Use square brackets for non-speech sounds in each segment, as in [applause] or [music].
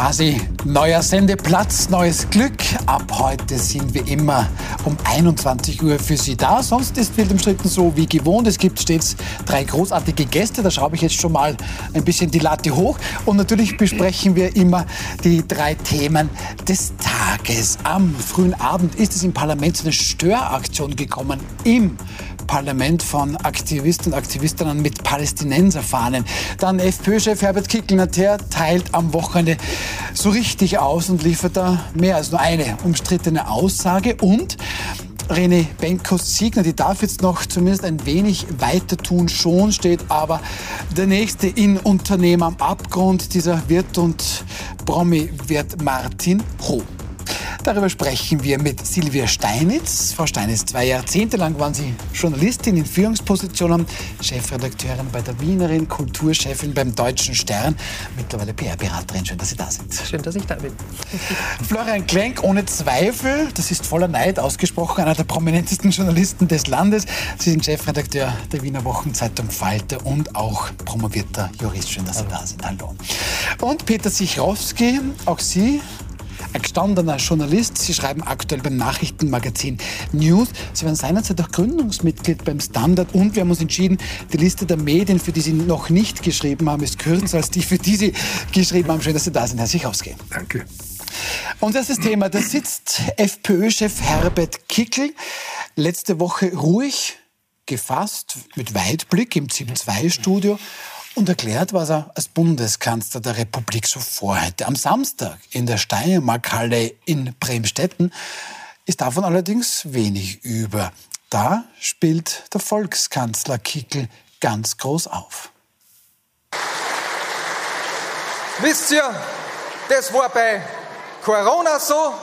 quasi neuer Sendeplatz, neues Glück. Ab heute sind wir immer um 21 Uhr für Sie da. Sonst ist Wild umstritten so wie gewohnt. Es gibt stets drei großartige Gäste. Da schraube ich jetzt schon mal ein bisschen die Latte hoch. Und natürlich besprechen wir immer die drei Themen des Tages. Am frühen Abend ist es im Parlament zu einer Störaktion gekommen im Parlament von Aktivisten und Aktivistinnen mit Palästinenserfahnen. Dann FPÖ-Chef Herbert Kickl-Natter teilt am Wochenende so richtig aus und liefert da mehr als nur eine umstrittene Aussage. Und René Benkos Siegner, die darf jetzt noch zumindest ein wenig weiter tun. Schon steht aber der nächste Innenunternehmer am Abgrund. Dieser Wirt und Promi wird Martin Ho. Darüber sprechen wir mit Silvia Steinitz. Frau Steinitz, zwei Jahrzehnte lang waren Sie Journalistin in Führungspositionen, Chefredakteurin bei der Wienerin, Kulturchefin beim Deutschen Stern, mittlerweile PR-Beraterin. Schön, dass Sie da sind. Schön, dass ich da bin. [laughs] Florian Klenk, ohne Zweifel, das ist voller Neid ausgesprochen, einer der prominentesten Journalisten des Landes. Sie sind Chefredakteur der Wiener Wochenzeitung Falter und auch promovierter Jurist. Schön, dass Sie da sind. Hallo. Und Peter Sichrowski, auch Sie ein gestandener Journalist. Sie schreiben aktuell beim Nachrichtenmagazin News. Sie waren seinerzeit auch Gründungsmitglied beim Standard und wir haben uns entschieden, die Liste der Medien, für die Sie noch nicht geschrieben haben, ist kürzer als die, für die Sie geschrieben haben. Schön, dass Sie da sind, Herr Sichowski. Danke. Unser erstes Thema, da sitzt FPÖ-Chef Herbert Kickel letzte Woche ruhig gefasst, mit Weitblick im ZIP-2-Studio und erklärt, was er als Bundeskanzler der Republik so vorhätte. Am Samstag in der Steiermarkhalle in Bremstetten ist davon allerdings wenig über. Da spielt der Volkskanzler Kickel ganz groß auf. Wisst ihr, das war bei Corona so,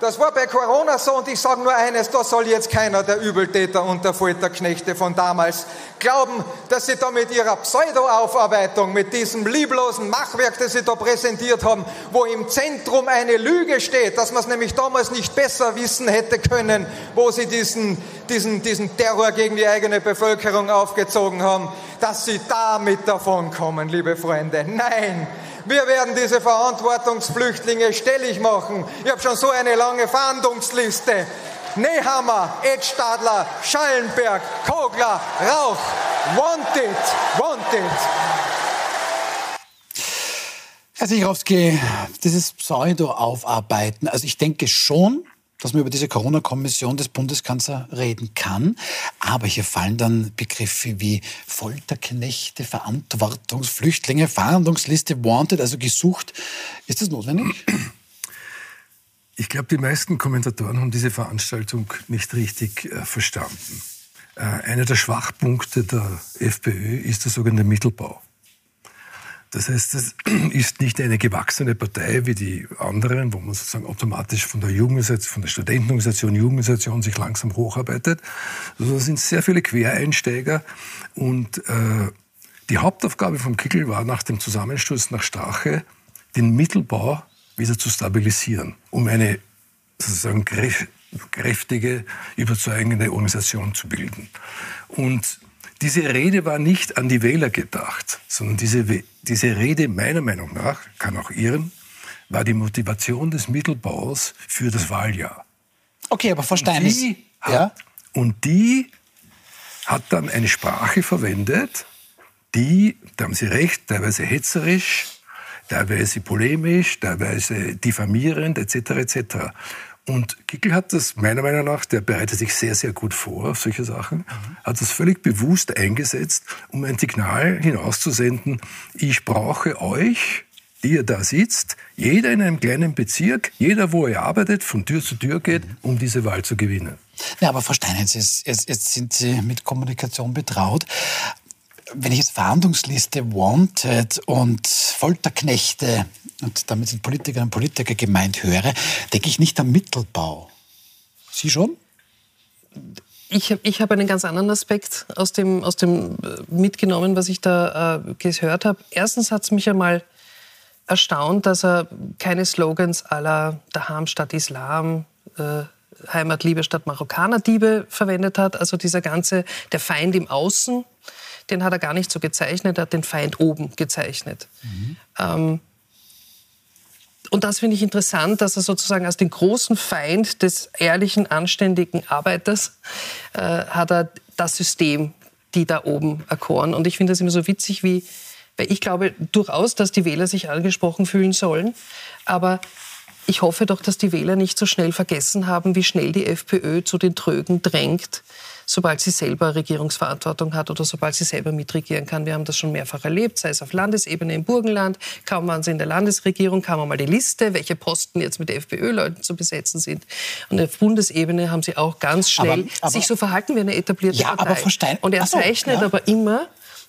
das war bei Corona so und ich sage nur eines, da soll jetzt keiner der Übeltäter und der Folterknechte von damals glauben, dass sie da mit ihrer Pseudo-Aufarbeitung, mit diesem lieblosen Machwerk, das sie da präsentiert haben, wo im Zentrum eine Lüge steht, dass man es nämlich damals nicht besser wissen hätte können, wo sie diesen, diesen, diesen Terror gegen die eigene Bevölkerung aufgezogen haben, dass sie damit davonkommen, liebe Freunde. Nein, wir werden diese Verantwortungsflüchtlinge stellig machen. Ich habe schon so eine lange Fahndungsliste. Nehammer, Edstadler, Schallenberg, Kogler, Rauch. Wanted, wanted. Herr Sichrowski, dieses Pseudo-Aufarbeiten, also ich denke schon, dass man über diese Corona-Kommission des Bundeskanzlers reden kann. Aber hier fallen dann Begriffe wie Folterknechte, Verantwortungsflüchtlinge, Fahndungsliste, Wanted, also gesucht. Ist das notwendig? Ich glaube, die meisten Kommentatoren haben diese Veranstaltung nicht richtig äh, verstanden. Äh, einer der Schwachpunkte der FPÖ ist der sogenannte Mittelbau. Das heißt, es [clears throat] ist nicht eine gewachsene Partei wie die anderen, wo man sozusagen automatisch von der von der Studentenorganisation, Jugendorganisation sich langsam hocharbeiten. sondern es sind sehr viele Quereinsteiger und äh, die Hauptaufgabe von Kickel war nach dem Zusammensturz nach Strache, den Mittelbau wieder zu stabilisieren, um eine sozusagen kräftige, überzeugende Organisation zu bilden. Und diese Rede war nicht an die Wähler gedacht, sondern diese, diese Rede meiner Meinung nach, kann auch irren, war die Motivation des Mittelbaus für das Wahljahr. Okay, aber verstehen Sie? Ja? Und die hat dann eine Sprache verwendet, die, da haben Sie recht, teilweise hetzerisch, teilweise polemisch, teilweise diffamierend etc. etc. Und Kickel hat das, meiner Meinung nach, der bereitet sich sehr, sehr gut vor auf solche Sachen, mhm. hat das völlig bewusst eingesetzt, um ein Signal hinauszusenden, ich brauche euch, die ihr da sitzt, jeder in einem kleinen Bezirk, jeder, wo er arbeitet, von Tür zu Tür geht, um diese Wahl zu gewinnen. Ja, aber Frau Steinitz, jetzt, jetzt sind Sie mit Kommunikation betraut wenn ich jetzt Verhandlungsliste Wanted und Folterknechte und damit sind Politikerinnen und Politiker gemeint höre, denke ich nicht am Mittelbau. Sie schon? Ich habe ich hab einen ganz anderen Aspekt aus dem, aus dem äh, mitgenommen, was ich da äh, gehört habe. Erstens hat es mich einmal erstaunt, dass er keine Slogans aller Daham statt Islam, äh, Heimatliebe statt Marokkanerdiebe verwendet hat. Also dieser ganze, der Feind im Außen, den hat er gar nicht so gezeichnet, er hat den Feind oben gezeichnet. Mhm. Ähm, und das finde ich interessant, dass er sozusagen als den großen Feind des ehrlichen, anständigen Arbeiters äh, hat er das System, die da oben erkoren. Und ich finde das immer so witzig, wie, weil ich glaube durchaus, dass die Wähler sich angesprochen fühlen sollen. Aber ich hoffe doch, dass die Wähler nicht so schnell vergessen haben, wie schnell die FPÖ zu den Trögen drängt, sobald sie selber Regierungsverantwortung hat oder sobald sie selber mitregieren kann. Wir haben das schon mehrfach erlebt, sei es auf Landesebene im Burgenland, kaum waren sie in der Landesregierung, kam einmal die Liste, welche Posten jetzt mit FPÖ-Leuten zu besetzen sind. Und auf Bundesebene haben sie auch ganz schnell aber, aber, sich so verhalten wie eine etablierte ja, Partei. Aber Und er so, zeichnet ja. aber immer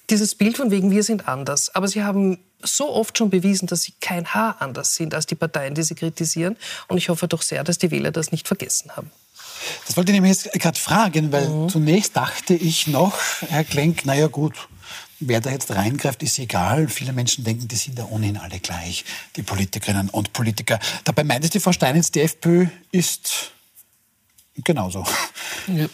dieses Bild von wegen, wir sind anders. Aber sie haben so oft schon bewiesen, dass sie kein Haar anders sind als die Parteien, die sie kritisieren. Und ich hoffe doch sehr, dass die Wähler das nicht vergessen haben. Das wollte ich nämlich jetzt gerade fragen, weil mhm. zunächst dachte ich noch, Herr Klenk, naja gut, wer da jetzt reingreift, ist egal. Viele Menschen denken, die sind ja ohnehin alle gleich, die Politikerinnen und Politiker. Dabei meint es die Frau Steinitz, die FPÖ ist genauso. Ja,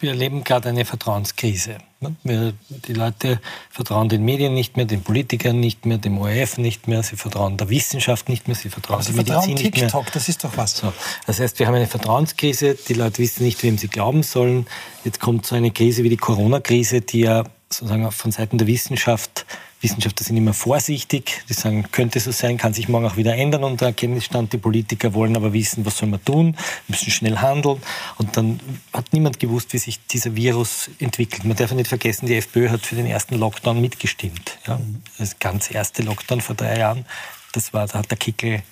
wir erleben gerade eine Vertrauenskrise. Wir, die Leute vertrauen den Medien nicht mehr, den Politikern nicht mehr, dem ORF nicht mehr, sie vertrauen der Wissenschaft nicht mehr, sie vertrauen also der Medizin nicht mehr. TikTok, das ist doch was. So, das heißt, wir haben eine Vertrauenskrise, die Leute wissen nicht, wem sie glauben sollen. Jetzt kommt so eine Krise wie die Corona-Krise, die ja sozusagen von Seiten der Wissenschaft Wissenschaftler sind immer vorsichtig. Die sagen, könnte so sein, kann sich morgen auch wieder ändern und der Erkenntnisstand. Die Politiker wollen aber wissen, was soll man tun, müssen schnell handeln. Und dann hat niemand gewusst, wie sich dieser Virus entwickelt. Man darf nicht vergessen, die FPÖ hat für den ersten Lockdown mitgestimmt. Ja. Das ganz erste Lockdown vor drei Jahren, das war, da hat der Kickel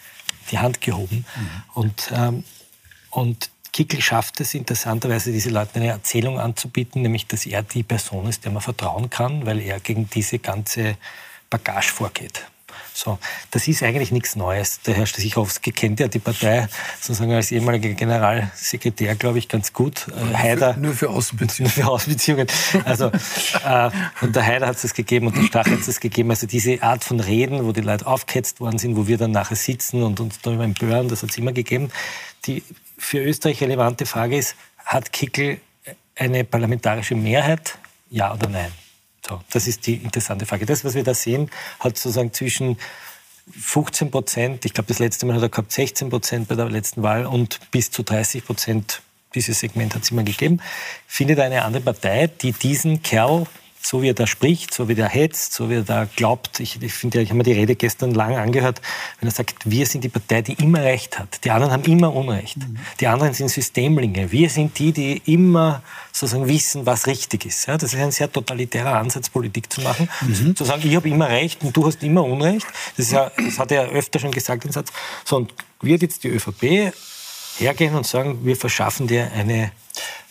die Hand gehoben. Mhm. Und, ähm, und Kickel schafft es interessanterweise, diese Leute eine Erzählung anzubieten, nämlich dass er die Person ist, der man vertrauen kann, weil er gegen diese ganze Bagage vorgeht. So, das ist eigentlich nichts Neues. Der Herr Sichowski kennt ja die Partei sozusagen als ehemaliger Generalsekretär, glaube ich, ganz gut. Äh, Haider, nur für Außenbeziehungen. [laughs] Nur für Außenbeziehungen. Also, äh, und der Haider hat es gegeben und der Stach hat es gegeben. Also diese Art von Reden, wo die Leute aufgehetzt worden sind, wo wir dann nachher sitzen und uns darüber empören, das hat es immer gegeben. Die für Österreich relevante Frage ist, hat Kickel eine parlamentarische Mehrheit? Ja oder nein? So, das ist die interessante Frage. Das, was wir da sehen, hat sozusagen zwischen 15 Prozent, ich glaube, das letzte Mal hat er gehabt 16 Prozent bei der letzten Wahl und bis zu 30 Prozent, dieses Segment hat es immer gegeben. Findet eine andere Partei, die diesen Kerl so wie er da spricht, so wie er hetzt, so wie er da glaubt. Ich, ich finde, ich habe mir die Rede gestern lang angehört, wenn er sagt, wir sind die Partei, die immer Recht hat. Die anderen haben immer Unrecht. Mhm. Die anderen sind Systemlinge. Wir sind die, die immer sozusagen wissen, was richtig ist. Ja, das ist ein sehr totalitärer Ansatz, Politik zu machen. Mhm. Zu sagen, ich habe immer Recht und du hast immer Unrecht. Das, ja, das hat er öfter schon gesagt, den Satz. So, und wird jetzt die ÖVP hergehen und sagen, wir verschaffen dir eine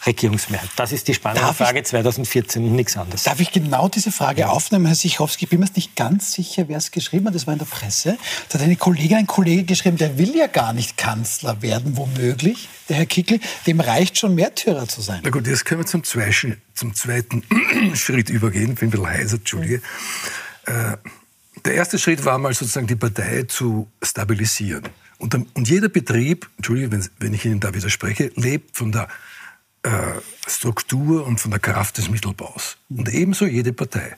Regierungsmehrheit? Das ist die spannende darf Frage ich, 2014 und nichts anderes. Darf ich genau diese Frage ja. aufnehmen, Herr Sichowski? Ich bin mir nicht ganz sicher, wer es geschrieben hat. Das war in der Presse. Da hat eine Kollegin, ein Kollege geschrieben, der will ja gar nicht Kanzler werden, womöglich, der Herr Kickl. Dem reicht schon Märtyrer zu sein. Na gut, jetzt können wir zum, Zweischen, zum zweiten [clears throat] Schritt übergehen. Ich bin ein bisschen heiser, Entschuldige. Äh, der erste Schritt war mal sozusagen die Partei zu stabilisieren. Und, und jeder Betrieb, Entschuldige, wenn, wenn ich Ihnen da widerspreche, lebt von der äh, Struktur und von der Kraft des Mittelbaus. Und ebenso jede Partei.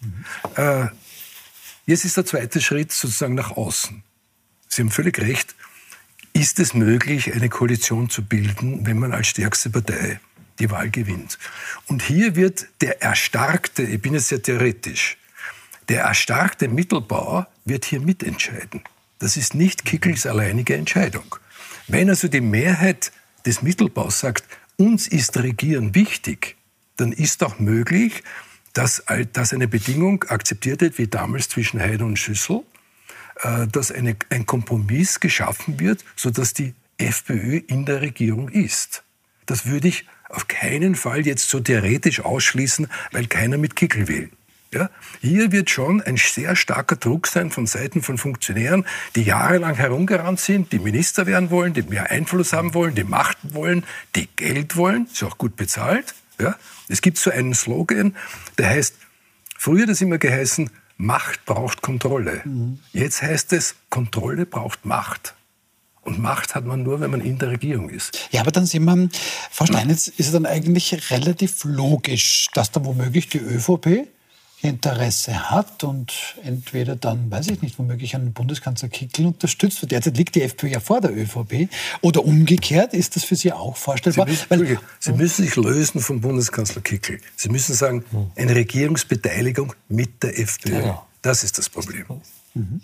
Mhm. Äh, jetzt ist der zweite Schritt sozusagen nach außen. Sie haben völlig recht. Ist es möglich, eine Koalition zu bilden, wenn man als stärkste Partei die Wahl gewinnt? Und hier wird der erstarkte, ich bin jetzt sehr theoretisch, der erstarkte Mittelbau wird hier mitentscheiden. Das ist nicht Kickels alleinige Entscheidung. Wenn also die Mehrheit des Mittelbaus sagt, uns ist Regieren wichtig, dann ist auch möglich, dass, dass eine Bedingung akzeptiert wird, wie damals zwischen Heide und Schüssel, äh, dass eine, ein Kompromiss geschaffen wird, sodass die FPÖ in der Regierung ist. Das würde ich auf keinen Fall jetzt so theoretisch ausschließen, weil keiner mit Kickel will. Ja? Hier wird schon ein sehr starker Druck sein von Seiten von Funktionären, die jahrelang herumgerannt sind, die Minister werden wollen, die mehr Einfluss haben wollen, die Macht wollen, die Geld wollen, ist auch gut bezahlt. Ja? Es gibt so einen Slogan, der heißt, früher hat es immer geheißen, Macht braucht Kontrolle. Mhm. Jetzt heißt es, Kontrolle braucht Macht. Und Macht hat man nur, wenn man in der Regierung ist. Ja, aber dann sind wir, Frau Steinitz, ist es dann eigentlich relativ logisch, dass da womöglich die ÖVP Interesse hat und entweder dann, weiß ich nicht, womöglich einen Bundeskanzler Kickl unterstützt. Derzeit liegt die FPÖ ja vor der ÖVP. Oder umgekehrt, ist das für Sie auch vorstellbar? Sie müssen, Weil, Sie müssen sich lösen vom Bundeskanzler Kickl. Sie müssen sagen, eine Regierungsbeteiligung mit der FPÖ. Ja. Das ist das Problem. Mhm.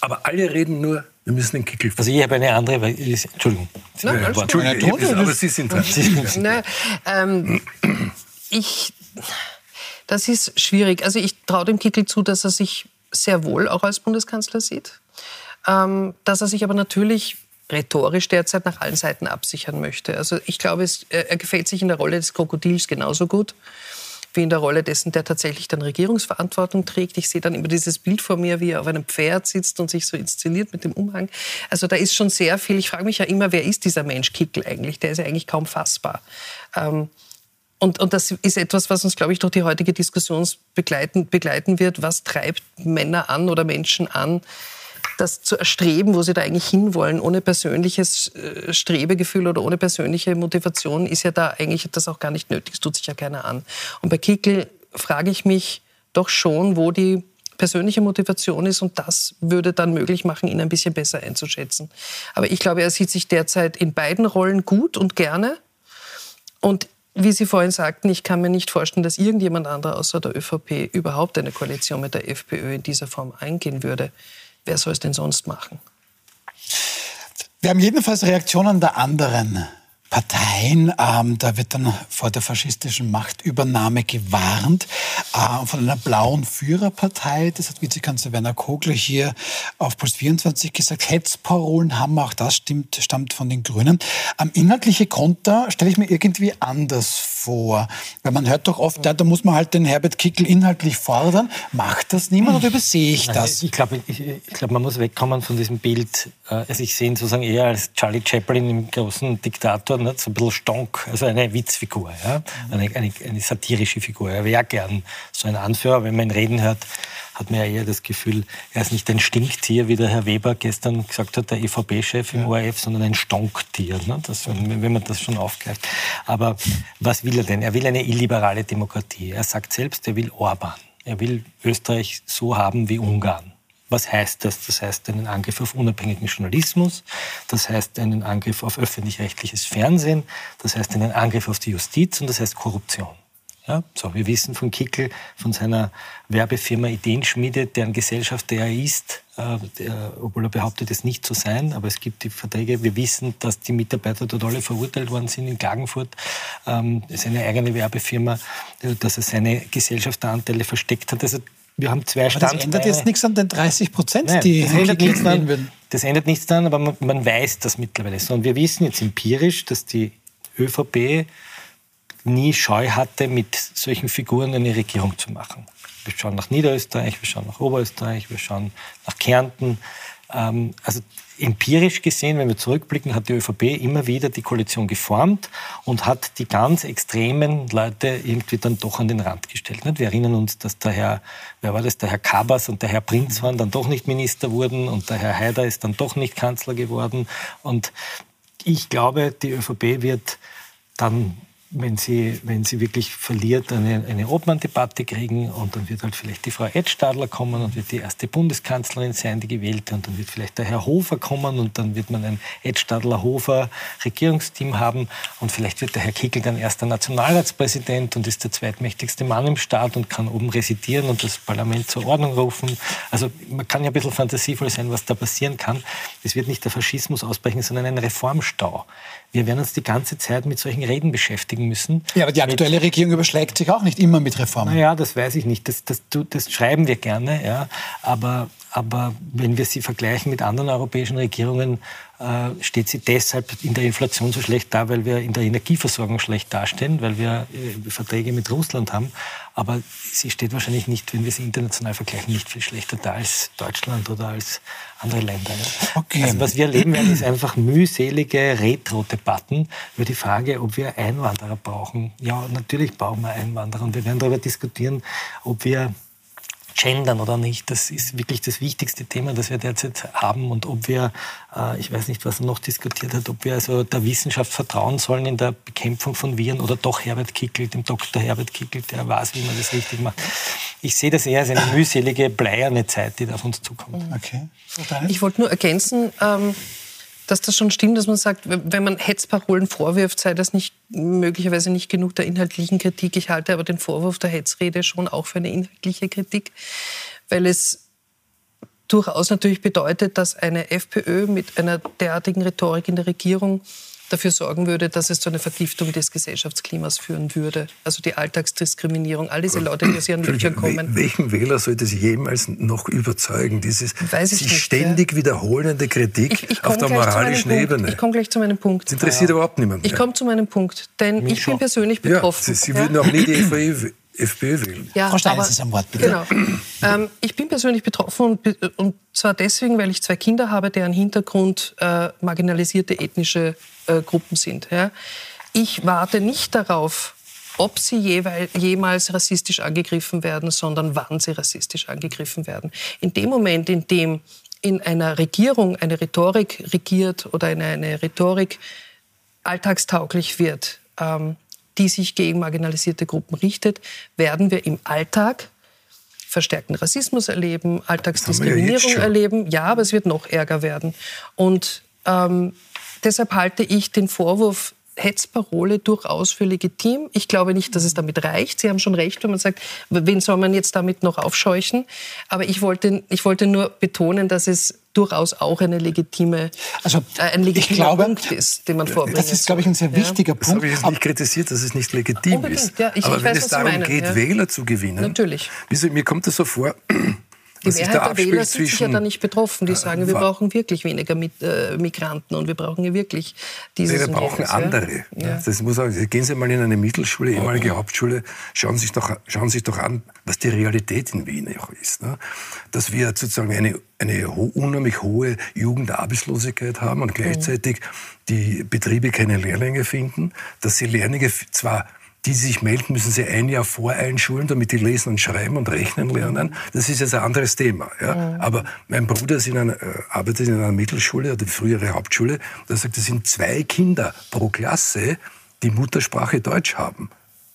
Aber alle reden nur, wir müssen den Kickl. Also ich habe eine andere, weil ich, Entschuldigung. Nein, ja, Entschuldigung, aber Sie sind [laughs] dran. Nein, ähm, ich das ist schwierig. Also ich traue dem Kickel zu, dass er sich sehr wohl auch als Bundeskanzler sieht. Ähm, dass er sich aber natürlich rhetorisch derzeit nach allen Seiten absichern möchte. Also ich glaube, es, er gefällt sich in der Rolle des Krokodils genauso gut wie in der Rolle dessen, der tatsächlich dann Regierungsverantwortung trägt. Ich sehe dann immer dieses Bild vor mir, wie er auf einem Pferd sitzt und sich so inszeniert mit dem Umhang. Also da ist schon sehr viel. Ich frage mich ja immer, wer ist dieser Mensch Kickel eigentlich? Der ist ja eigentlich kaum fassbar. Ähm, und, und das ist etwas, was uns, glaube ich, durch die heutige Diskussion begleiten, begleiten wird. Was treibt Männer an oder Menschen an, das zu erstreben, wo sie da eigentlich hinwollen, ohne persönliches äh, Strebegefühl oder ohne persönliche Motivation, ist ja da eigentlich das auch gar nicht nötig. Das tut sich ja keiner an. Und bei Kickel frage ich mich doch schon, wo die persönliche Motivation ist und das würde dann möglich machen, ihn ein bisschen besser einzuschätzen. Aber ich glaube, er sieht sich derzeit in beiden Rollen gut und gerne. Und wie Sie vorhin sagten, ich kann mir nicht vorstellen, dass irgendjemand anderer außer der ÖVP überhaupt eine Koalition mit der FPÖ in dieser Form eingehen würde. Wer soll es denn sonst machen? Wir haben jedenfalls Reaktionen der anderen Parteien. Ähm, da wird dann vor der faschistischen Machtübernahme gewarnt äh, von einer blauen Führerpartei. Das hat Vizekanzler Werner Kogler hier auf Puls 24 gesagt. Hetzparolen haben auch das stimmt, stammt von den Grünen. Ähm, inhaltliche Konter stelle ich mir irgendwie anders vor. Weil man hört doch oft, ja, da muss man halt den Herbert Kickel inhaltlich fordern. Macht das niemand oder übersehe ich das? Ich glaube, ich, ich glaub, man muss wegkommen von diesem Bild. Äh, also ich sehe ihn sozusagen eher als Charlie Chaplin im großen Diktator nicht? so ein bisschen stonk, also eine Witzfigur, ja? eine, eine, eine satirische Figur. Er wäre gern so ein Anführer. Wenn man ihn reden hört, hat man ja eher das Gefühl, er ist nicht ein Stinktier, wie der Herr Weber gestern gesagt hat, der EVP-Chef im ja. ORF, sondern ein Stonktier, ne? das, wenn man das schon aufgreift. Aber was will er denn? Er will eine illiberale Demokratie. Er sagt selbst, er will Orban. Er will Österreich so haben wie Ungarn. Was heißt das? Das heißt einen Angriff auf unabhängigen Journalismus, das heißt einen Angriff auf öffentlich-rechtliches Fernsehen, das heißt einen Angriff auf die Justiz und das heißt Korruption. Ja, so, wir wissen von Kickel, von seiner Werbefirma Ideenschmiede, deren Gesellschaft er ist, äh, der, obwohl er behauptet, es nicht zu sein, aber es gibt die Verträge. Wir wissen, dass die Mitarbeiter dort alle verurteilt worden sind in Klagenfurt. Ähm, seine eigene Werbefirma, äh, dass er seine Gesellschaftsanteile versteckt hat. Also wir haben zwei Standbeine. Das ändert jetzt nichts an den 30 Prozent, die das ändert nichts an, Das ändert nichts daran, aber man, man, weiß das mittlerweile so. Und wir wissen jetzt empirisch, dass die ÖVP nie Scheu hatte, mit solchen Figuren eine Regierung zu machen. Wir schauen nach Niederösterreich, wir schauen nach Oberösterreich, wir schauen nach Kärnten. Ähm, also empirisch gesehen, wenn wir zurückblicken, hat die ÖVP immer wieder die Koalition geformt und hat die ganz extremen Leute irgendwie dann doch an den Rand gestellt. Wir erinnern uns, dass der Herr, wer war das, der Herr Kabas und der Herr Prinz waren dann doch nicht Minister wurden und der Herr Haider ist dann doch nicht Kanzler geworden. Und ich glaube, die ÖVP wird dann wenn sie, wenn sie wirklich verliert, eine, eine Obmann-Debatte kriegen und dann wird halt vielleicht die Frau Edstadler kommen und wird die erste Bundeskanzlerin sein, die gewählte und dann wird vielleicht der Herr Hofer kommen und dann wird man ein Edstadler-Hofer-Regierungsteam haben und vielleicht wird der Herr Kickel dann erster Nationalratspräsident und ist der zweitmächtigste Mann im Staat und kann oben residieren und das Parlament zur Ordnung rufen. Also man kann ja ein bisschen fantasievoll sein, was da passieren kann. Es wird nicht der Faschismus ausbrechen, sondern ein Reformstau. Wir werden uns die ganze Zeit mit solchen Reden beschäftigen müssen. Ja, aber die aktuelle mit, Regierung überschlägt sich auch nicht immer mit Reformen. Naja, das weiß ich nicht. Das, das, das schreiben wir gerne. Ja. Aber, aber wenn wir sie vergleichen mit anderen europäischen Regierungen, äh, steht sie deshalb in der Inflation so schlecht da, weil wir in der Energieversorgung schlecht dastehen, weil wir äh, Verträge mit Russland haben. Aber sie steht wahrscheinlich nicht, wenn wir sie international vergleichen, nicht viel schlechter da als Deutschland oder als andere Länder. Okay. Also was wir erleben werden, ist einfach mühselige Retro-Debatten über die Frage, ob wir Einwanderer brauchen. Ja, natürlich brauchen wir Einwanderer und wir werden darüber diskutieren, ob wir gendern oder nicht. Das ist wirklich das wichtigste Thema, das wir derzeit haben. Und ob wir, äh, ich weiß nicht, was er noch diskutiert hat, ob wir also der Wissenschaft vertrauen sollen in der Bekämpfung von Viren oder doch Herbert Kickel, dem Dr. Herbert Kickel, der weiß, wie man das richtig macht. Ich sehe das eher als eine mühselige, bleierne Zeit, die da auf uns zukommt. Okay. Ich wollte nur ergänzen, ähm, dass das schon stimmt, dass man sagt, wenn man Hetzparolen vorwirft, sei das nicht möglicherweise nicht genug der inhaltlichen Kritik. Ich halte aber den Vorwurf der Hetzrede schon auch für eine inhaltliche Kritik, weil es durchaus natürlich bedeutet, dass eine FPÖ mit einer derartigen Rhetorik in der Regierung dafür sorgen würde, dass es zu einer Vergiftung des Gesellschaftsklimas führen würde. Also die Alltagsdiskriminierung, all diese Leute, die aus ihren Löchern kommen. Welchen Wähler sollte sie jemals noch überzeugen? Dieses sich nicht, ständig ja. wiederholende Kritik ich, ich auf der moralischen Ebene. Ich komme gleich zu meinem Punkt. Das interessiert ja. überhaupt niemanden. Ich komme zu meinem Punkt, denn Mich ich bin persönlich betroffen. Ja, sie, sie würden auch nie die FPÖ FPÖ wählen. Ja, Frau Stein, ist am Wort, bitte. Genau. Ähm, ich bin persönlich betroffen und, und, zwar deswegen, weil ich zwei Kinder habe, deren Hintergrund äh, marginalisierte ethnische Gruppen sind. Ja. Ich warte nicht darauf, ob sie jeweil, jemals rassistisch angegriffen werden, sondern wann sie rassistisch angegriffen werden. In dem Moment, in dem in einer Regierung eine Rhetorik regiert oder eine, eine Rhetorik alltagstauglich wird, ähm, die sich gegen marginalisierte Gruppen richtet, werden wir im Alltag verstärkten Rassismus erleben, Alltagsdiskriminierung ja erleben. Ja, aber es wird noch ärger werden. Und ähm, deshalb halte ich den Vorwurf Hetzparole durchaus für legitim. Ich glaube nicht, dass es damit reicht. Sie haben schon recht, wenn man sagt, wen soll man jetzt damit noch aufscheuchen? Aber ich wollte, ich wollte nur betonen, dass es durchaus auch eine legitime, also, äh, ein legitimer glaube, Punkt ist, den man vorbringt. Das ist, glaube ich, ein sehr wichtiger ja. Punkt. Das habe ich jetzt nicht kritisiert, dass es nicht legitim Unbedingt, ist. Ja, ich, Aber ich wenn weiß, es darum geht, ja. Wähler zu gewinnen, Natürlich. mir kommt das so vor, die Mehrheit der Wähler sind sich ja da nicht betroffen. Die sagen, wir brauchen wirklich weniger äh, Migranten und wir brauchen hier wirklich dieses. Nee, wir brauchen jenes, andere. Ja. Das muss sagen, gehen Sie mal in eine Mittelschule, ehemalige Hauptschule, schauen Sie sich doch, schauen sich doch an, was die Realität in Wien auch ist. Ne? Dass wir sozusagen eine, eine unheimlich hohe Jugendarbeitslosigkeit haben und gleichzeitig die Betriebe keine Lehrlinge finden, dass sie Lehrlinge zwar die sich melden, müssen sie ein Jahr voreinschulen, damit die lesen und schreiben und rechnen lernen. Das ist jetzt ein anderes Thema. Ja. Mhm. Aber mein Bruder ist in einer, äh, arbeitet in einer Mittelschule, oder frühere Hauptschule. Da sagt, es sind zwei Kinder pro Klasse, die Muttersprache Deutsch haben.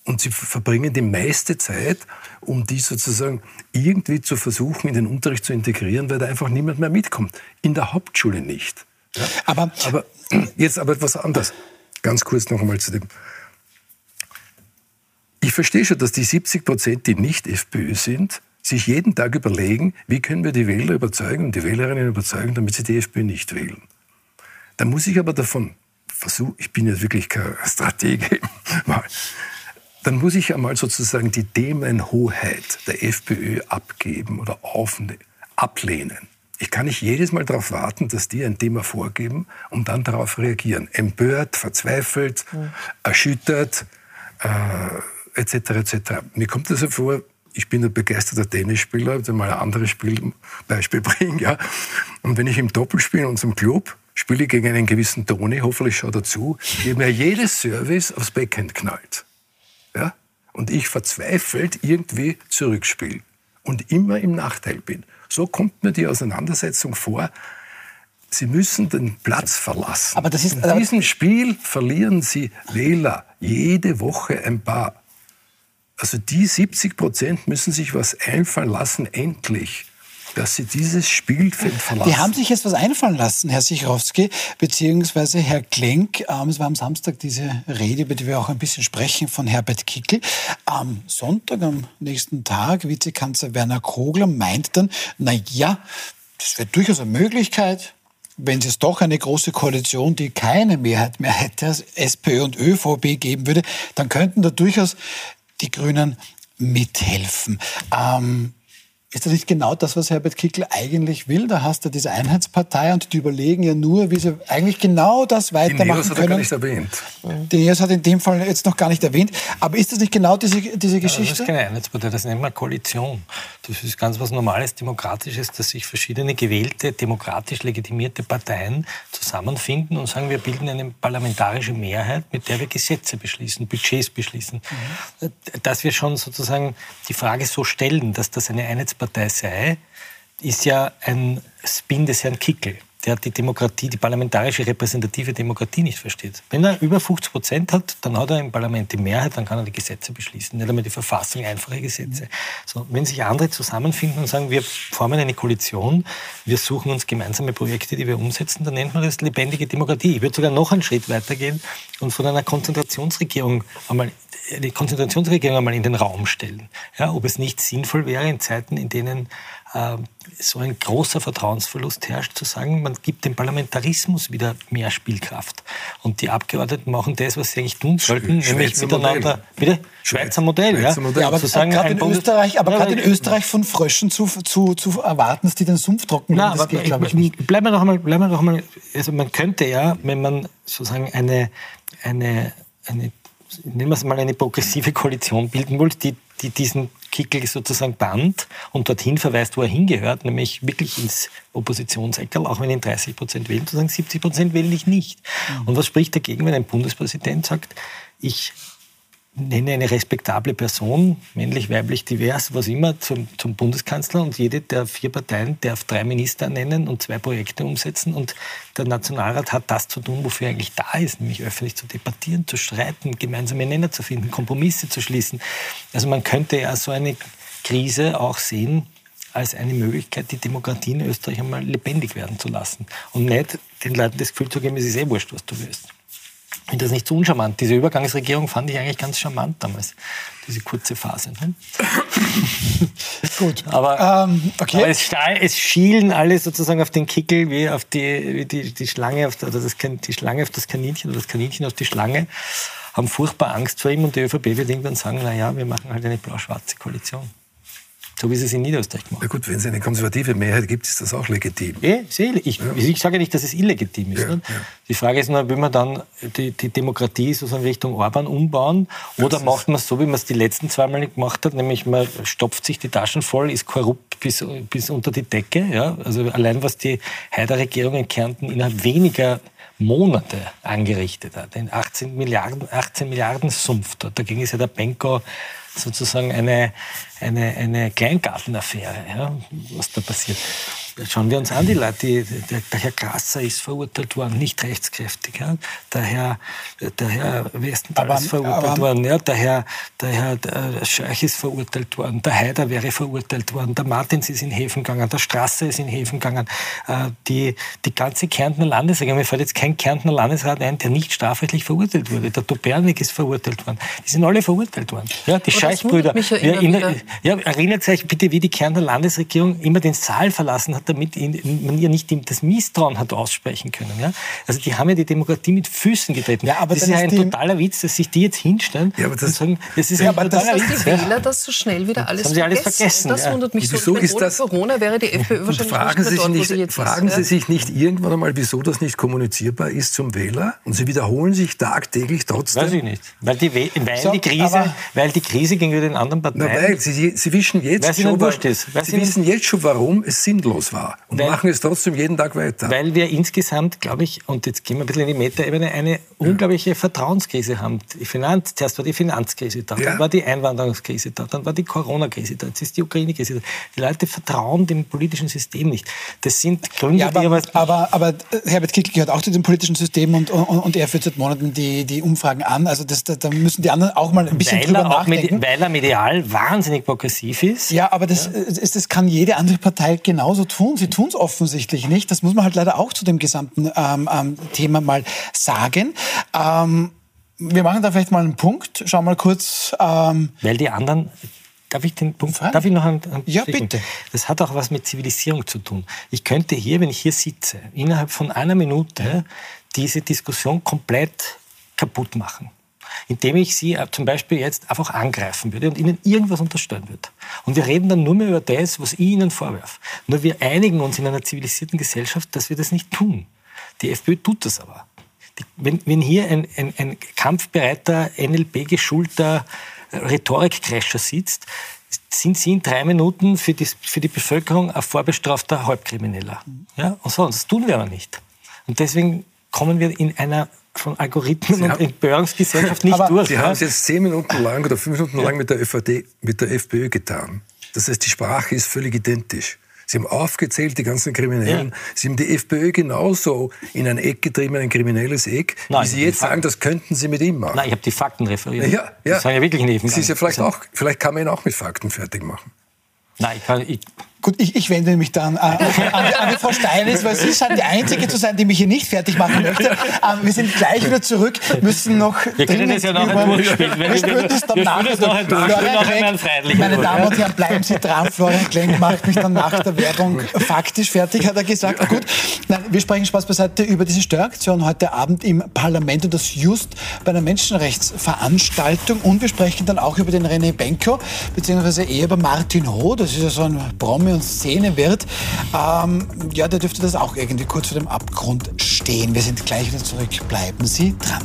Und sie verbringen die meiste Zeit, um die sozusagen irgendwie zu versuchen, in den Unterricht zu integrieren, weil da einfach niemand mehr mitkommt. In der Hauptschule nicht. Ja. Aber, aber [clears throat] jetzt aber etwas anderes. Ganz kurz noch einmal zu dem ich verstehe schon, dass die 70 Prozent, die nicht FPÖ sind, sich jeden Tag überlegen, wie können wir die Wähler überzeugen und die Wählerinnen überzeugen, damit sie die FPÖ nicht wählen. Da muss ich aber davon versuchen, ich bin jetzt wirklich kein Stratege, [laughs] dann muss ich einmal sozusagen die Themenhoheit der FPÖ abgeben oder ablehnen. Ich kann nicht jedes Mal darauf warten, dass die ein Thema vorgeben und dann darauf reagieren. Empört, verzweifelt, mhm. erschüttert, äh, etc. etc. Mir kommt das so vor, ich bin ein begeisterter Tennisspieler, ich mal ein anderes Spiel, Beispiel [laughs] bringen, ja. Und wenn ich im Doppel spiele in unserem Club, spiele gegen einen gewissen Toni, hoffentlich schaut er zu, der mir jedes Service aufs Backhand knallt. Ja? Und ich verzweifelt irgendwie zurückspiele und immer im Nachteil bin. So kommt mir die Auseinandersetzung vor. Sie müssen den Platz verlassen. Aber das ist, In diesem Spiel verlieren Sie Wähler jede Woche ein paar. Also die 70 Prozent müssen sich was einfallen lassen, endlich dass sie dieses Spielfeld verlassen. Die haben sich jetzt was einfallen lassen, Herr Sichrowski, beziehungsweise Herr Klenk. Ähm, es war am Samstag diese Rede, über die wir auch ein bisschen sprechen, von Herbert Kickel. Am Sonntag, am nächsten Tag, Vizekanzler Werner Kogler meint dann, na ja, das wäre durchaus eine Möglichkeit, wenn es doch eine große Koalition, die keine Mehrheit mehr hätte, SPÖ und ÖVP geben würde, dann könnten da durchaus die Grünen mithelfen. Ähm, ist das nicht genau das, was Herbert Kickl eigentlich will? Da hast du diese Einheitspartei und die überlegen ja nur, wie sie eigentlich genau das weitermachen die Neos hat er gar nicht erwähnt. Die Neos hat in dem Fall jetzt noch gar nicht erwähnt. Aber ist das nicht genau diese, diese Geschichte? Ja, das ist keine Einheitspartei, das nennt man Koalition. Das ist ganz was Normales, Demokratisches, dass sich verschiedene gewählte, demokratisch legitimierte Parteien zusammenfinden und sagen, wir bilden eine parlamentarische Mehrheit, mit der wir Gesetze beschließen, Budgets beschließen. Mhm. Dass wir schon sozusagen die Frage so stellen, dass das eine Einheitspartei Partei sei, ist ja ein Spin des Herrn Kickel der die Demokratie, die parlamentarische repräsentative Demokratie nicht versteht. Wenn er über 50 Prozent hat, dann hat er im Parlament die Mehrheit, dann kann er die Gesetze beschließen, nicht einmal die Verfassung, einfache Gesetze. So, wenn sich andere zusammenfinden und sagen, wir formen eine Koalition, wir suchen uns gemeinsame Projekte, die wir umsetzen, dann nennt man das lebendige Demokratie. Ich würde sogar noch einen Schritt weitergehen und von einer Konzentrationsregierung einmal die Konzentrationsregierung einmal in den Raum stellen. Ja, ob es nicht sinnvoll wäre, in Zeiten, in denen so ein großer Vertrauensverlust herrscht, zu sagen, man gibt dem Parlamentarismus wieder mehr Spielkraft. Und die Abgeordneten machen das, was sie eigentlich tun sollten, Schweizer nämlich miteinander. Bitte? Schweizer Modell, Schweizer Modell. Ja, aber gerade in, Österreich, aber gerade in Österreich von Fröschen zu, zu, zu erwarten, dass die den Sumpf trocken Na, aber geht, ich, nicht. Bleiben wir noch einmal, bleiben wir noch einmal, also man könnte ja, wenn man sozusagen eine, eine, eine nennen wir es mal eine progressive Koalition bilden wollte, die, die diesen Kickel sozusagen band und dorthin verweist, wo er hingehört, nämlich wirklich ins Oppositionseckerl, auch wenn ihn 30 Prozent wählen, zu sagen, 70 Prozent wähle ich nicht. Mhm. Und was spricht dagegen, wenn ein Bundespräsident sagt, ich nenne eine respektable Person, männlich, weiblich, divers, was immer, zum, zum Bundeskanzler und jede der vier Parteien darf drei Minister nennen und zwei Projekte umsetzen und der Nationalrat hat das zu tun, wofür er eigentlich da ist, nämlich öffentlich zu debattieren, zu streiten, gemeinsame Nenner zu finden, Kompromisse zu schließen. Also man könnte ja so eine Krise auch sehen als eine Möglichkeit, die Demokratie in Österreich einmal lebendig werden zu lassen und nicht den Leuten das Gefühl zu geben, es ist eh wurscht, was du willst. Ich finde das nicht so uncharmant. Diese Übergangsregierung fand ich eigentlich ganz charmant damals, diese kurze Phase. Ne? [laughs] Gut. Aber, ähm, okay. aber es, es, schielen alle sozusagen auf den Kickel wie auf die, wie die, die Schlange auf, oder das, die Schlange auf das Kaninchen oder das Kaninchen auf die Schlange, haben furchtbar Angst vor ihm und die ÖVP wird irgendwann sagen, na ja, wir machen halt eine blau-schwarze Koalition. So wie sie es in Niederösterreich machen. Na gut, wenn es eine konservative Mehrheit gibt, ist das auch legitim. Ja, ich, ja. ich sage ja nicht, dass es illegitim ist. Ja, ja. Die Frage ist nur, will man dann die, die Demokratie sozusagen Richtung Orban umbauen oder macht man es so, wie man es die letzten zwei Mal gemacht hat, nämlich man stopft sich die Taschen voll, ist korrupt bis, bis unter die Decke. Ja? Also allein was die Haider-Regierung in Kärnten innerhalb weniger Monate angerichtet hat. Den 18 Milliarden, 18 Milliarden Sumpf. Dagegen ist ja der Benko sozusagen eine, eine, eine Kleingartenaffäre, ja, was da passiert. Schauen wir uns an, die Leute, die, der, der, Herr Grasser ist verurteilt worden, nicht rechtskräftig. Ja. Der, Herr, der Herr Westenthal aber, ist verurteilt aber, worden, ja. der Herr, der Herr der Scheich ist verurteilt worden, der Haider wäre verurteilt worden, der Martins ist in Häfen gegangen, der Strasser ist in Häfen gegangen. Äh, die, die ganze Kärntner Landesregierung, mir fällt jetzt kein Kärntner Landesrat ein, der nicht strafrechtlich verurteilt wurde. Der Topernik ist verurteilt worden. Die sind alle verurteilt worden. Ja, die Scheichbrüder. Ja, ja, erinnert euch bitte, wie die Kärntner Landesregierung immer den Saal verlassen hat, damit man ihr nicht das Misstrauen hat aussprechen können. Ja? Also die haben ja die Demokratie mit Füßen getreten. Ja, aber das ist ja ein totaler Witz, dass sich die jetzt hinstellen ja, aber das, und sagen, das ist ja, ein totaler das, Witz. Dass die Wähler das so schnell wieder alles, haben sie alles vergessen. Das wundert mich wieso so. Ist das, Corona wäre die FPÖ wahrscheinlich fragen nicht, dort, nicht, Sie Fragen ist, Sie sich nicht irgendwann einmal, wieso das nicht kommunizierbar ist zum Wähler? Und Sie wiederholen sich tagtäglich trotzdem? Weiß ich nicht. Weil die, weil so, die, Krise, weil die Krise gegenüber den anderen Parteien... Na, weil Sie, Sie wissen jetzt schon, Sie wissen jetzt schon, warum es sinnlos war und weil, machen es trotzdem jeden Tag weiter. Weil wir insgesamt, glaube ich, und jetzt gehen wir ein bisschen in die Metaebene, eine ja. unglaubliche Vertrauenskrise haben. Die Finanz, zuerst war die Finanzkrise da, ja. dann war die Einwanderungskrise da, dann war die Corona-Krise da, jetzt ist die Ukraine-Krise da. Die Leute vertrauen dem politischen System nicht. Das sind Gründe, ja, aber, die aber, aber, aber Herbert Kickl gehört auch zu dem politischen System und, und, und er führt seit Monaten die, die Umfragen an. Also das, da, da müssen die anderen auch mal ein bisschen weil drüber nachdenken. Mit, weil er medial wahnsinnig progressiv ist. Ja, aber das, ja. Das, das kann jede andere Partei genauso tun. Sie tun es offensichtlich nicht. Das muss man halt leider auch zu dem gesamten ähm, ähm, Thema mal sagen. Ähm, wir machen da vielleicht mal einen Punkt. Schau mal kurz. Ähm, Weil die anderen Darf ich den Punkt? Fragen? Darf ich noch einen, einen Ja, bitte. Das hat auch was mit Zivilisierung zu tun. Ich könnte hier, wenn ich hier sitze, innerhalb von einer Minute diese Diskussion komplett kaputt machen indem ich sie äh, zum Beispiel jetzt einfach angreifen würde und ihnen irgendwas unterstellen würde. Und wir reden dann nur mehr über das, was ich ihnen vorwerfe. Nur wir einigen uns in einer zivilisierten Gesellschaft, dass wir das nicht tun. Die FPÖ tut das aber. Die, wenn, wenn, hier ein, ein, ein kampfbereiter, NLP-geschulter Rhetorikkrescher sitzt, sind Sie in drei Minuten für die, für die Bevölkerung ein vorbestrafter Halbkrimineller. Ja? Und so, das tun wir aber nicht. Und deswegen kommen wir in einer von Algorithmen Sie und Empörungsgesellschaft nicht [laughs] durch. Sie ja? haben es jetzt zehn Minuten lang oder fünf Minuten ja. lang mit der, ÖVD, mit der FPÖ getan. Das heißt, die Sprache ist völlig identisch. Sie haben aufgezählt, die ganzen Kriminellen. Ja. Sie haben die FPÖ genauso in ein Eck getrieben, ein kriminelles Eck. Nein, wie Sie jetzt sagen, das könnten Sie mit ihm machen. Nein, ich habe die Fakten referiert. Ja, ja. Das ja wirklich nicht. Sie ist ja vielleicht, auch, vielleicht kann man ihn auch mit Fakten fertig machen. Nein, ich kann, ich, Gut, ich, ich wende mich dann an, an, an die Frau Steinitz, weil Sie scheint die Einzige zu sein, die mich hier nicht fertig machen möchte. Ähm, wir sind gleich wieder zurück, müssen noch... Wir können das ja nachher durchspielen. Wir spielen das dann nachher durch. Meine Damen und Herren, bleiben Sie dran. Florian Klenk macht mich dann nach der Werbung faktisch fertig, hat er gesagt. Gut, Nein, wir sprechen Spaß beiseite über diese Störaktion heute Abend im Parlament und das just bei einer Menschenrechtsveranstaltung. Und wir sprechen dann auch über den René Benko, beziehungsweise eher über Martin Ho. Das ist ja so ein Promi Szene wird, ähm, ja, der dürfte das auch irgendwie kurz vor dem Abgrund stehen. Wir sind gleich wieder zurück. Bleiben Sie dran.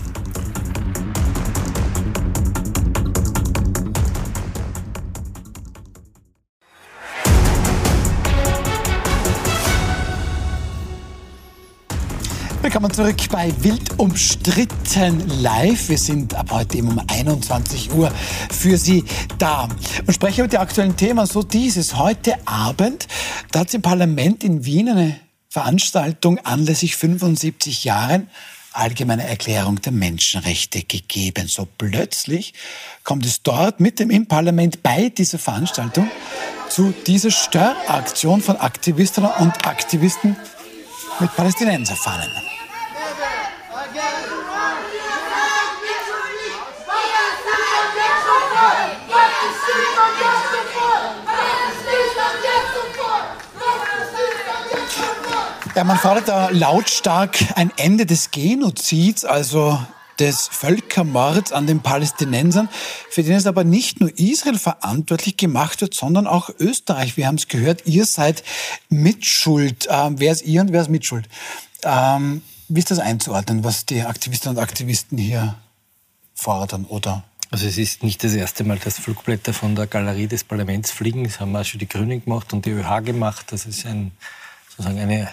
Willkommen zurück bei Wild umstritten live. Wir sind ab heute eben um 21 Uhr für Sie da und sprechen über die aktuellen Themen. So dieses heute Abend, da hat es im Parlament in Wien eine Veranstaltung anlässlich 75 Jahren allgemeine Erklärung der Menschenrechte gegeben. So plötzlich kommt es dort mit dem im Parlament bei dieser Veranstaltung zu dieser Störaktion von Aktivistinnen und Aktivisten mit Palästinenserfahnen. Ja, man fordert da lautstark ein Ende des Genozids, also des Völkermords an den Palästinensern, für den es aber nicht nur Israel verantwortlich gemacht wird, sondern auch Österreich. Wir haben es gehört, ihr seid mitschuld. Ähm, wer ist ihr und wer ist mitschuld? Ähm, wie ist das einzuordnen, was die Aktivistinnen und Aktivisten hier fordern oder also es ist nicht das erste Mal, dass Flugblätter von der Galerie des Parlaments fliegen. Das haben auch schon die Grünen gemacht und die ÖH gemacht. Das ist ein, sozusagen eine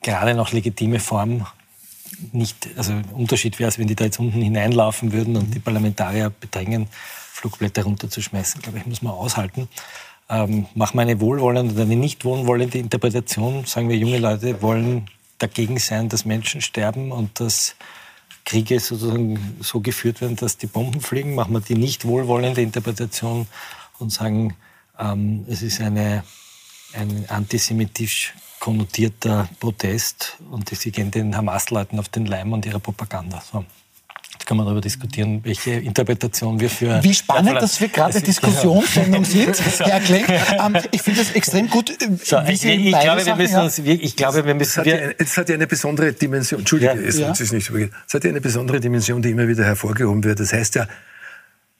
gerade noch legitime Form. Nicht, also Unterschied wäre es, wenn die da jetzt unten hineinlaufen würden und die Parlamentarier bedrängen, Flugblätter runterzuschmeißen. Ich glaube ich, muss man aushalten. Ähm, machen wir eine wohlwollende oder eine nicht wohlwollende Interpretation. Sagen wir, junge Leute wollen dagegen sein, dass Menschen sterben und dass Kriege sozusagen so geführt werden, dass die Bomben fliegen, machen wir die nicht wohlwollende Interpretation und sagen, ähm, es ist eine, ein antisemitisch konnotierter Protest und sie gehen den Hamas-Leuten auf den Leim und ihrer Propaganda. So. Jetzt kann man darüber diskutieren, welche Interpretation wir für. Wie spannend, dass wir gerade Diskussionssendung [laughs] sind, Herr Klenk. Ähm, ich finde das extrem gut. Äh, so, ich, ich, glaube, wir müssen uns, ich glaube, wir müssen. Es hat, ja, eine besondere Dimension. Entschuldige, ja. es, ja. ist nicht Es hat ja eine besondere Dimension, die immer wieder hervorgehoben wird. Das heißt ja,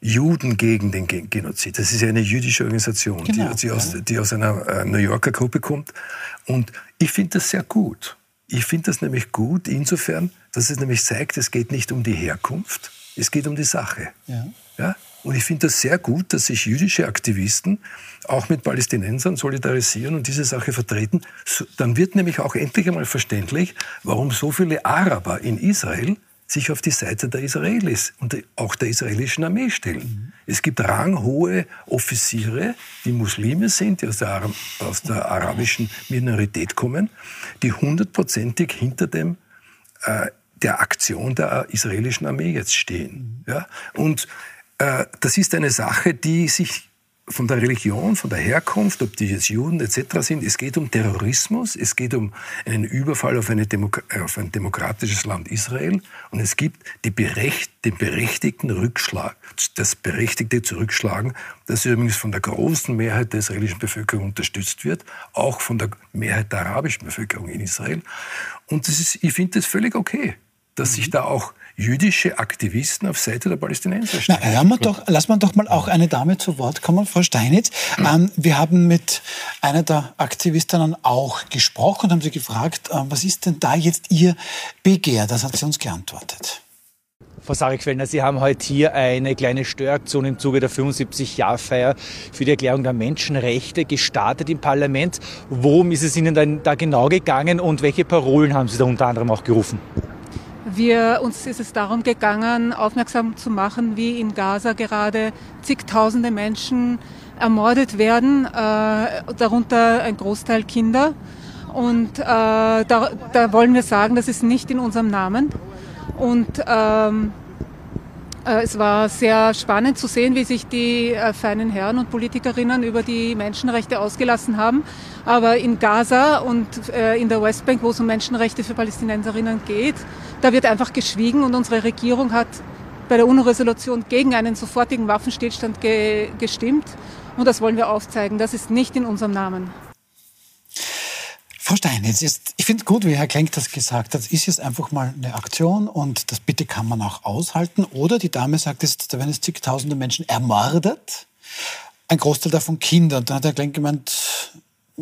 Juden gegen den Genozid. Das ist ja eine jüdische Organisation, genau, die, die, aus, die, aus, einer äh, New Yorker Gruppe kommt. Und ich finde das sehr gut. Ich finde das nämlich gut insofern, dass es nämlich zeigt, es geht nicht um die Herkunft, es geht um die Sache. Ja. ja? Und ich finde das sehr gut, dass sich jüdische Aktivisten auch mit Palästinensern solidarisieren und diese Sache vertreten. So, dann wird nämlich auch endlich einmal verständlich, warum so viele Araber in Israel sich auf die Seite der Israelis und auch der israelischen Armee stellen. Mhm. Es gibt ranghohe Offiziere, die Muslime sind, die aus der, aus der arabischen Minorität kommen, die hundertprozentig hinter dem, äh, der Aktion der israelischen Armee jetzt stehen. Mhm. Ja? Und äh, das ist eine Sache, die sich von der Religion, von der Herkunft, ob die jetzt Juden etc. sind. Es geht um Terrorismus, es geht um einen Überfall auf, Demok auf ein demokratisches Land Israel und es gibt Berecht den berechtigten Rückschlag, das berechtigte Zurückschlagen, das übrigens von der großen Mehrheit der israelischen Bevölkerung unterstützt wird, auch von der Mehrheit der arabischen Bevölkerung in Israel. Und das ist, ich finde das völlig okay, dass sich da auch jüdische Aktivisten auf Seite der Palästinenser stehen. Na, wir doch, lass mal doch mal auch eine Dame zu Wort kommen, Frau Steinitz. Ähm, wir haben mit einer der Aktivistinnen auch gesprochen und haben sie gefragt, äh, was ist denn da jetzt Ihr Begehr? Das hat sie uns geantwortet. Frau Sarek-Fellner, Sie haben heute hier eine kleine Störaktion im Zuge der 75-Jahr-Feier für die Erklärung der Menschenrechte gestartet im Parlament. Worum ist es Ihnen denn da genau gegangen und welche Parolen haben Sie da unter anderem auch gerufen? Wir, uns ist es darum gegangen, aufmerksam zu machen, wie in Gaza gerade zigtausende Menschen ermordet werden, äh, darunter ein Großteil Kinder. Und äh, da, da wollen wir sagen, das ist nicht in unserem Namen. Und ähm, äh, es war sehr spannend zu sehen, wie sich die äh, feinen Herren und Politikerinnen über die Menschenrechte ausgelassen haben. Aber in Gaza und äh, in der Westbank, wo es um Menschenrechte für Palästinenserinnen geht, da wird einfach geschwiegen und unsere Regierung hat bei der UNO-Resolution gegen einen sofortigen Waffenstillstand ge gestimmt. Und das wollen wir aufzeigen. Das ist nicht in unserem Namen. Frau Stein, jetzt ist, ich finde gut, wie Herr Klenk das gesagt hat, ist jetzt einfach mal eine Aktion und das bitte kann man auch aushalten. Oder die Dame sagt jetzt, da werden jetzt zigtausende Menschen ermordet, ein Großteil davon Kinder. Und dann hat Herr Klenk gemeint,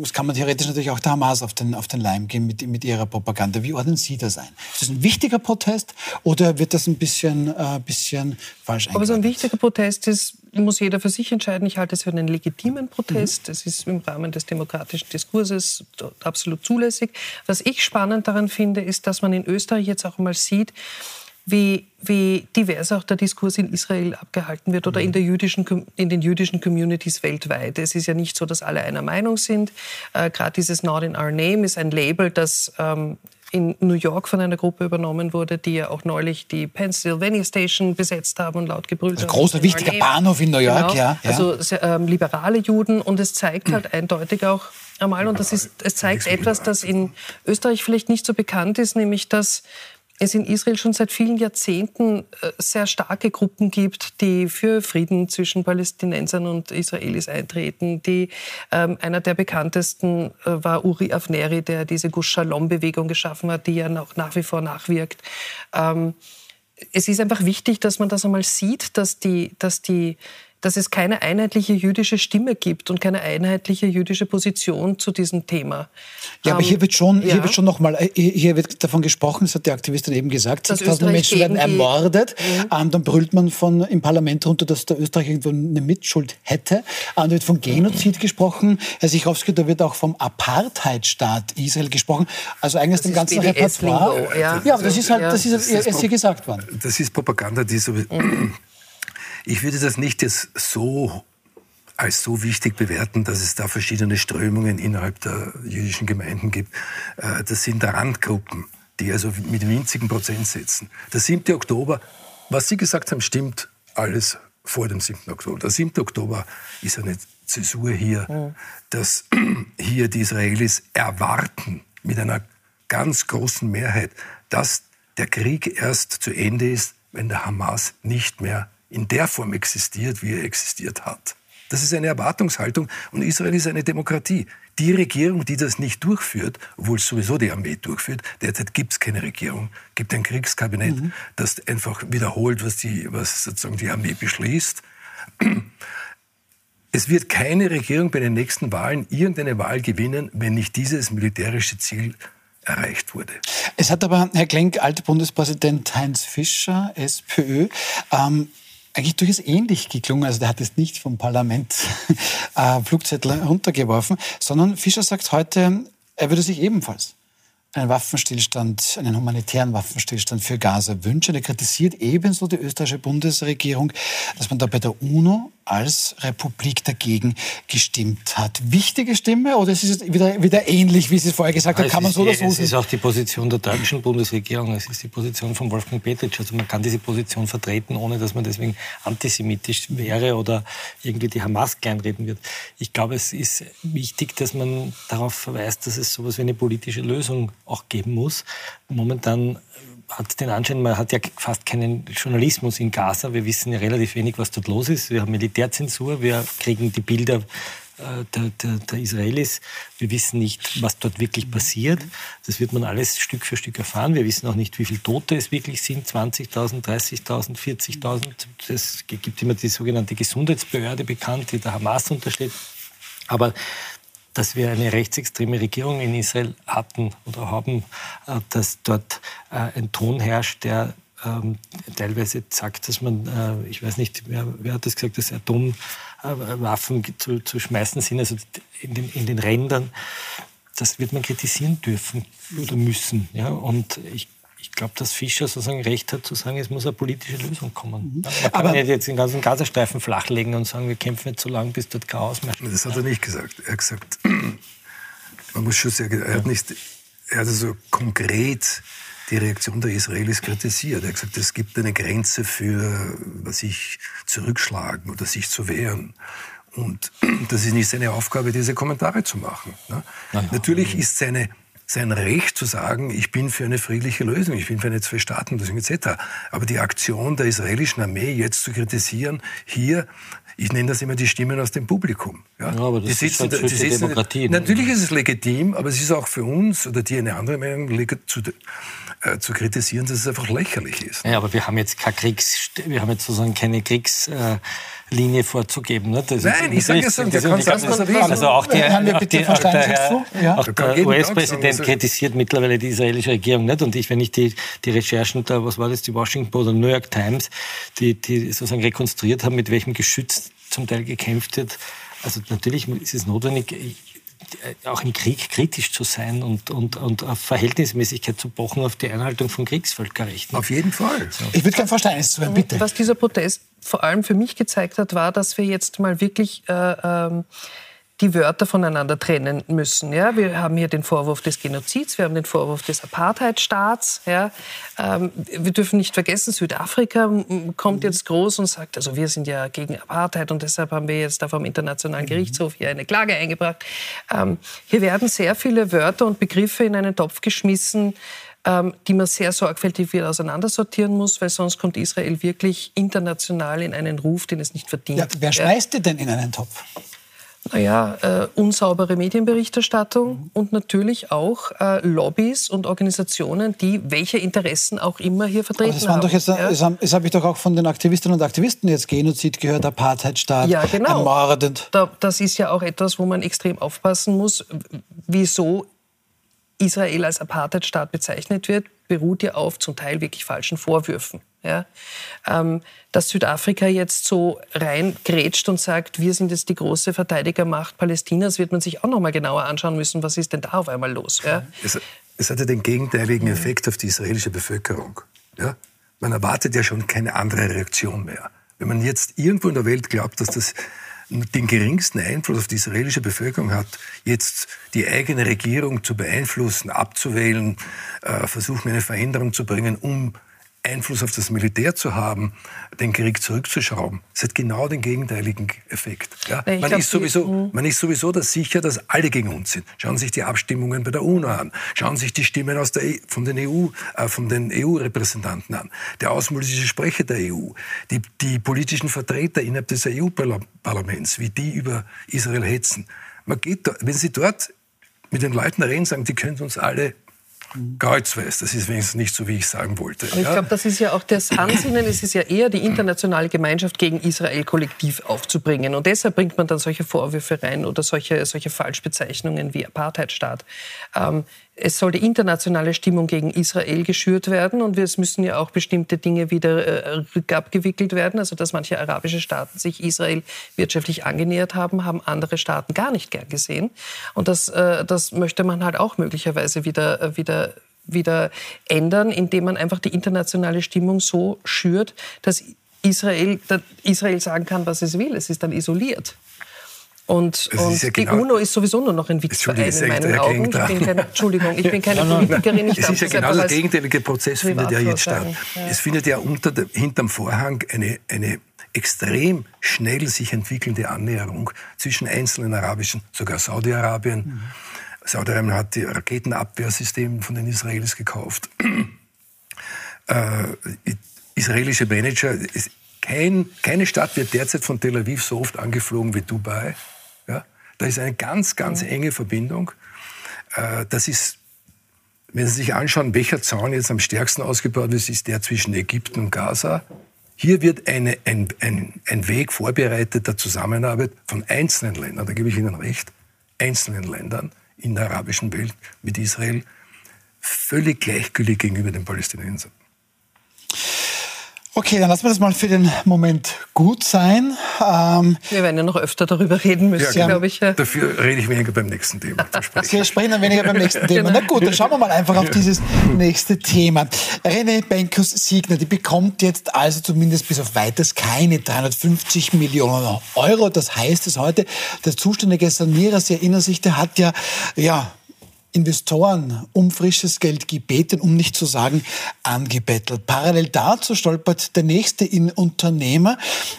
das kann man theoretisch natürlich auch der Hamas auf den, auf den Leim gehen mit, mit ihrer Propaganda. Wie ordnen Sie das ein? Ist das ein wichtiger Protest oder wird das ein bisschen, äh, bisschen falsch Aber so ein wichtiger Protest ist, muss jeder für sich entscheiden. Ich halte es für einen legitimen Protest. Mhm. Es ist im Rahmen des demokratischen Diskurses absolut zulässig. Was ich spannend daran finde, ist, dass man in Österreich jetzt auch mal sieht, wie, wie divers auch der Diskurs in Israel abgehalten wird oder in, der jüdischen, in den jüdischen Communities weltweit. Es ist ja nicht so, dass alle einer Meinung sind. Äh, Gerade dieses Not in Our Name ist ein Label, das ähm, in New York von einer Gruppe übernommen wurde, die ja auch neulich die Pennsylvania Station besetzt haben und laut gebrüllt haben. Ein großer, wichtiger Bahnhof in New York, genau. ja, ja. Also ähm, liberale Juden und es zeigt halt eindeutig auch einmal, und das ist, es zeigt etwas, das in Österreich vielleicht nicht so bekannt ist, nämlich dass es in Israel schon seit vielen Jahrzehnten äh, sehr starke Gruppen gibt, die für Frieden zwischen Palästinensern und Israelis eintreten. Die, ähm, einer der bekanntesten äh, war Uri Avneri, der diese Gush Shalom-Bewegung geschaffen hat, die ja noch nach wie vor nachwirkt. Ähm, es ist einfach wichtig, dass man das einmal sieht, dass die, dass die dass es keine einheitliche jüdische Stimme gibt und keine einheitliche jüdische Position zu diesem Thema. Ja, aber hier wird schon, ja. hier wird schon nochmal, äh, hier wird davon gesprochen, das hat die Aktivistin eben gesagt, zigtausende Menschen werden ermordet. Ja. Ähm, dann brüllt man von, im Parlament runter, dass der Österreich irgendwo eine Mitschuld hätte. Ähm, da wird von Genozid gesprochen. Herr Sichowski, da wird auch vom Apartheidstaat Israel gesprochen. Also eigentlich dem ganzen Repertoire. Ja. ja, aber das ist halt, das ist, das ist, ist hier gesagt worden. Das ist Propaganda, die so mhm. Ich würde das nicht jetzt so als so wichtig bewerten, dass es da verschiedene Strömungen innerhalb der jüdischen Gemeinden gibt. Äh, das sind Randgruppen, die also mit winzigen Prozentsätzen. Der 7. Oktober, was Sie gesagt haben, stimmt alles vor dem 7. Oktober. Der 7. Oktober ist eine Zäsur hier, ja. dass [clears throat] hier die Israelis erwarten mit einer ganz großen Mehrheit, dass der Krieg erst zu Ende ist, wenn der Hamas nicht mehr in der Form existiert, wie er existiert hat. Das ist eine Erwartungshaltung und Israel ist eine Demokratie. Die Regierung, die das nicht durchführt, obwohl es sowieso die Armee durchführt, derzeit gibt es keine Regierung, gibt ein Kriegskabinett, mhm. das einfach wiederholt, was die, was sozusagen die Armee beschließt. Es wird keine Regierung bei den nächsten Wahlen irgendeine Wahl gewinnen, wenn nicht dieses militärische Ziel erreicht wurde. Es hat aber, Herr Klenk, alter Bundespräsident Heinz Fischer, SPÖ, ähm, eigentlich durchaus ähnlich geklungen. Also der hat jetzt nicht vom Parlament [laughs] äh, Flugzettel runtergeworfen, sondern Fischer sagt heute, er würde sich ebenfalls einen Waffenstillstand, einen humanitären Waffenstillstand für Gaza wünschen. Er kritisiert ebenso die österreichische Bundesregierung, dass man da bei der UNO als Republik dagegen gestimmt hat. Wichtige Stimme oder ist es wieder, wieder ähnlich, wie Sie es vorher gesagt haben? Kann man so oder so Es ist auch die Position der deutschen Bundesregierung, es ist die Position von Wolfgang Petritsch. Also man kann diese Position vertreten, ohne dass man deswegen antisemitisch wäre oder irgendwie die Hamas kleinreden wird. Ich glaube, es ist wichtig, dass man darauf verweist, dass es sowas wie eine politische Lösung auch geben muss. Momentan hat den Anschein, man hat ja fast keinen Journalismus in Gaza. Wir wissen ja relativ wenig, was dort los ist. Wir haben Militärzensur, wir kriegen die Bilder äh, der, der, der, Israelis. Wir wissen nicht, was dort wirklich passiert. Das wird man alles Stück für Stück erfahren. Wir wissen auch nicht, wie viele Tote es wirklich sind. 20.000, 30.000, 40.000. Es gibt immer die sogenannte Gesundheitsbehörde bekannt, die der Hamas untersteht. Aber dass wir eine rechtsextreme Regierung in Israel hatten oder haben, äh, dass dort äh, ein Ton herrscht, der ähm, teilweise sagt, dass man, äh, ich weiß nicht, wer, wer hat das gesagt, dass Atomwaffen zu, zu schmeißen sind, also in den, in den Rändern. Das wird man kritisieren dürfen oder müssen. Ja? Und ich ich glaube, dass Fischer sozusagen recht hat zu sagen, es muss eine politische Lösung kommen. Mhm. Man kann Aber nicht jetzt den ganzen Gazastreifen flachlegen und sagen, wir kämpfen nicht so lange, bis dort Chaos mehr. Das hat er nicht gesagt. Er hat gesagt, [clears throat] man muss schon sagen, er hat nicht, er hat also konkret die Reaktion der Israelis kritisiert. Er hat gesagt, es gibt eine Grenze für, was ich zurückschlagen oder sich zu wehren. Und [clears throat] das ist nicht seine Aufgabe, diese Kommentare zu machen. Ne? Natürlich ist seine sein Recht zu sagen, ich bin für eine friedliche Lösung, ich bin für eine Zwei-Staaten-Lösung etc. Aber die Aktion der israelischen Armee jetzt zu kritisieren, hier, ich nenne das immer die Stimmen aus dem Publikum. Ja, ja aber das die sitzen, ist halt die sitzen, Demokratie. Natürlich ist es legitim, aber es ist auch für uns oder die eine andere Meinung zu, äh, zu kritisieren, dass es einfach lächerlich ist. Ja, aber wir haben jetzt keine Kriegs, wir haben jetzt sozusagen keine Kriegslinie vorzugeben. Ne? Das Nein, ich sage es so, der kann sagen, was er will. Also auch, die, auch, die, auch der, ja. auch der US-Präsident kritisiert mittlerweile die israelische Regierung nicht. Und ich, wenn ich die, die Recherchen da, was war das, die Washington Post oder New York Times, die, die sozusagen rekonstruiert haben, mit welchem Geschütz zum Teil gekämpft wird, also natürlich ist es notwendig, auch im Krieg kritisch zu sein und, und, und auf Verhältnismäßigkeit zu pochen, auf die Einhaltung von Kriegsvölkerrechten. Auf jeden Fall. So. Ich würde gerne Verständnis zu hören, bitte. Was dieser Protest vor allem für mich gezeigt hat, war, dass wir jetzt mal wirklich äh, ähm, die Wörter voneinander trennen müssen. Ja? Wir haben hier den Vorwurf des Genozids, wir haben den Vorwurf des Apartheidstaats. Ja? Ähm, wir dürfen nicht vergessen, Südafrika kommt jetzt groß und sagt, also wir sind ja gegen Apartheid und deshalb haben wir jetzt da vom Internationalen mhm. Gerichtshof hier eine Klage eingebracht. Ähm, hier werden sehr viele Wörter und Begriffe in einen Topf geschmissen, ähm, die man sehr sorgfältig wieder auseinandersortieren muss, weil sonst kommt Israel wirklich international in einen Ruf, den es nicht verdient. Ja, wer schmeißt ja. denn in einen Topf? Naja, äh, unsaubere Medienberichterstattung mhm. und natürlich auch äh, Lobbys und Organisationen, die welche Interessen auch immer hier vertreten Aber das waren Doch jetzt, ja? Das, das habe ich doch auch von den Aktivistinnen und Aktivisten jetzt Genozid gehört, Apartheidstaat, ja, genau. ermordend. Da, das ist ja auch etwas, wo man extrem aufpassen muss, wieso Israel als Apartheidstaat bezeichnet wird, beruht ja auf zum Teil wirklich falschen Vorwürfen. Ja? Ähm, dass Südafrika jetzt so reingrätscht und sagt, wir sind jetzt die große Verteidigermacht Palästinas, wird man sich auch noch mal genauer anschauen müssen, was ist denn da auf einmal los. Ja? Es, es hatte den gegenteiligen. Effekt auf die israelische Bevölkerung. Ja? Man erwartet ja schon keine andere Reaktion mehr. Wenn man jetzt irgendwo in der Welt glaubt, dass das den geringsten Einfluss auf die israelische Bevölkerung hat, jetzt die eigene Regierung zu beeinflussen, abzuwählen, äh, versuchen eine Veränderung zu bringen, um Einfluss auf das Militär zu haben, den Krieg zurückzuschrauben. Es hat genau den gegenteiligen Effekt. Ja? Man, glaub, ist sowieso, hm. man ist sowieso das sicher, dass alle gegen uns sind. Schauen Sie sich die Abstimmungen bei der UNO an. Schauen Sie sich die Stimmen aus der, e, von den EU, äh, von den EU-Repräsentanten an. Der außenpolitische Sprecher der EU, die, die politischen Vertreter innerhalb des EU-Parlaments, wie die über Israel hetzen. Man geht da, wenn Sie dort mit den Leuten reden, sagen, die können uns alle Kreuzweiß. Das ist wenigstens nicht so, wie ich sagen wollte. Aber ich ja. glaube, das ist ja auch das Ansinnen. Es ist ja eher die internationale Gemeinschaft gegen Israel kollektiv aufzubringen. Und deshalb bringt man dann solche Vorwürfe rein oder solche, solche Falschbezeichnungen wie Apartheidstaat. Ähm, es soll die internationale Stimmung gegen Israel geschürt werden und es müssen ja auch bestimmte Dinge wieder äh, rückabgewickelt werden. Also dass manche arabische Staaten sich Israel wirtschaftlich angenähert haben, haben andere Staaten gar nicht gern gesehen. Und das, äh, das möchte man halt auch möglicherweise wieder, äh, wieder wieder ändern, indem man einfach die internationale Stimmung so schürt, dass Israel, dass Israel sagen kann, was es will. Es ist dann isoliert. Und, und ja genau, die UNO ist sowieso nur noch ein Witzverein in meinen Augen. Ich bin keine, Entschuldigung, ich bin keine Politikerin. Ich es ist ja genau der gegenteilige Prozess findet ja jetzt statt. Ja. Es findet ja unter hinterm Vorhang eine, eine extrem schnell sich entwickelnde Annäherung zwischen einzelnen arabischen, sogar Saudi-Arabien. Mhm. Saudi-Arabien hat die Raketenabwehrsysteme von den Israelis gekauft. äh, israelische Manager, kein, keine Stadt wird derzeit von Tel Aviv so oft angeflogen wie Dubai. Da ist eine ganz, ganz enge Verbindung. Äh, das ist, wenn Sie sich anschauen, welcher Zaun jetzt am stärksten ausgebaut ist, ist der zwischen Ägypten und Gaza. Hier wird eine, ein, ein, ein Weg vorbereitet der Zusammenarbeit von einzelnen Ländern, da gebe ich Ihnen recht, einzelnen Ländern in der arabischen Welt mit Israel, völlig gleichgültig gegenüber den Palästinensern. Okay, dann lassen wir das mal für den Moment gut sein. Ähm, wir werden ja noch öfter darüber reden müssen, ja, glaube ich. Dafür rede ich weniger beim nächsten Thema. Sie sprechen dann weniger beim nächsten [laughs] Thema. Na gut, dann schauen wir mal einfach auf dieses nächste Thema. René Benkos Siegner, die bekommt jetzt also zumindest bis auf weiteres keine 350 Millionen Euro. Das heißt es heute, der zuständige Sanierer, Sie erinnern sich, der hat ja, ja, Investoren um frisches Geld gebeten, um nicht zu sagen angebettelt. Parallel dazu stolpert der nächste Unternehmer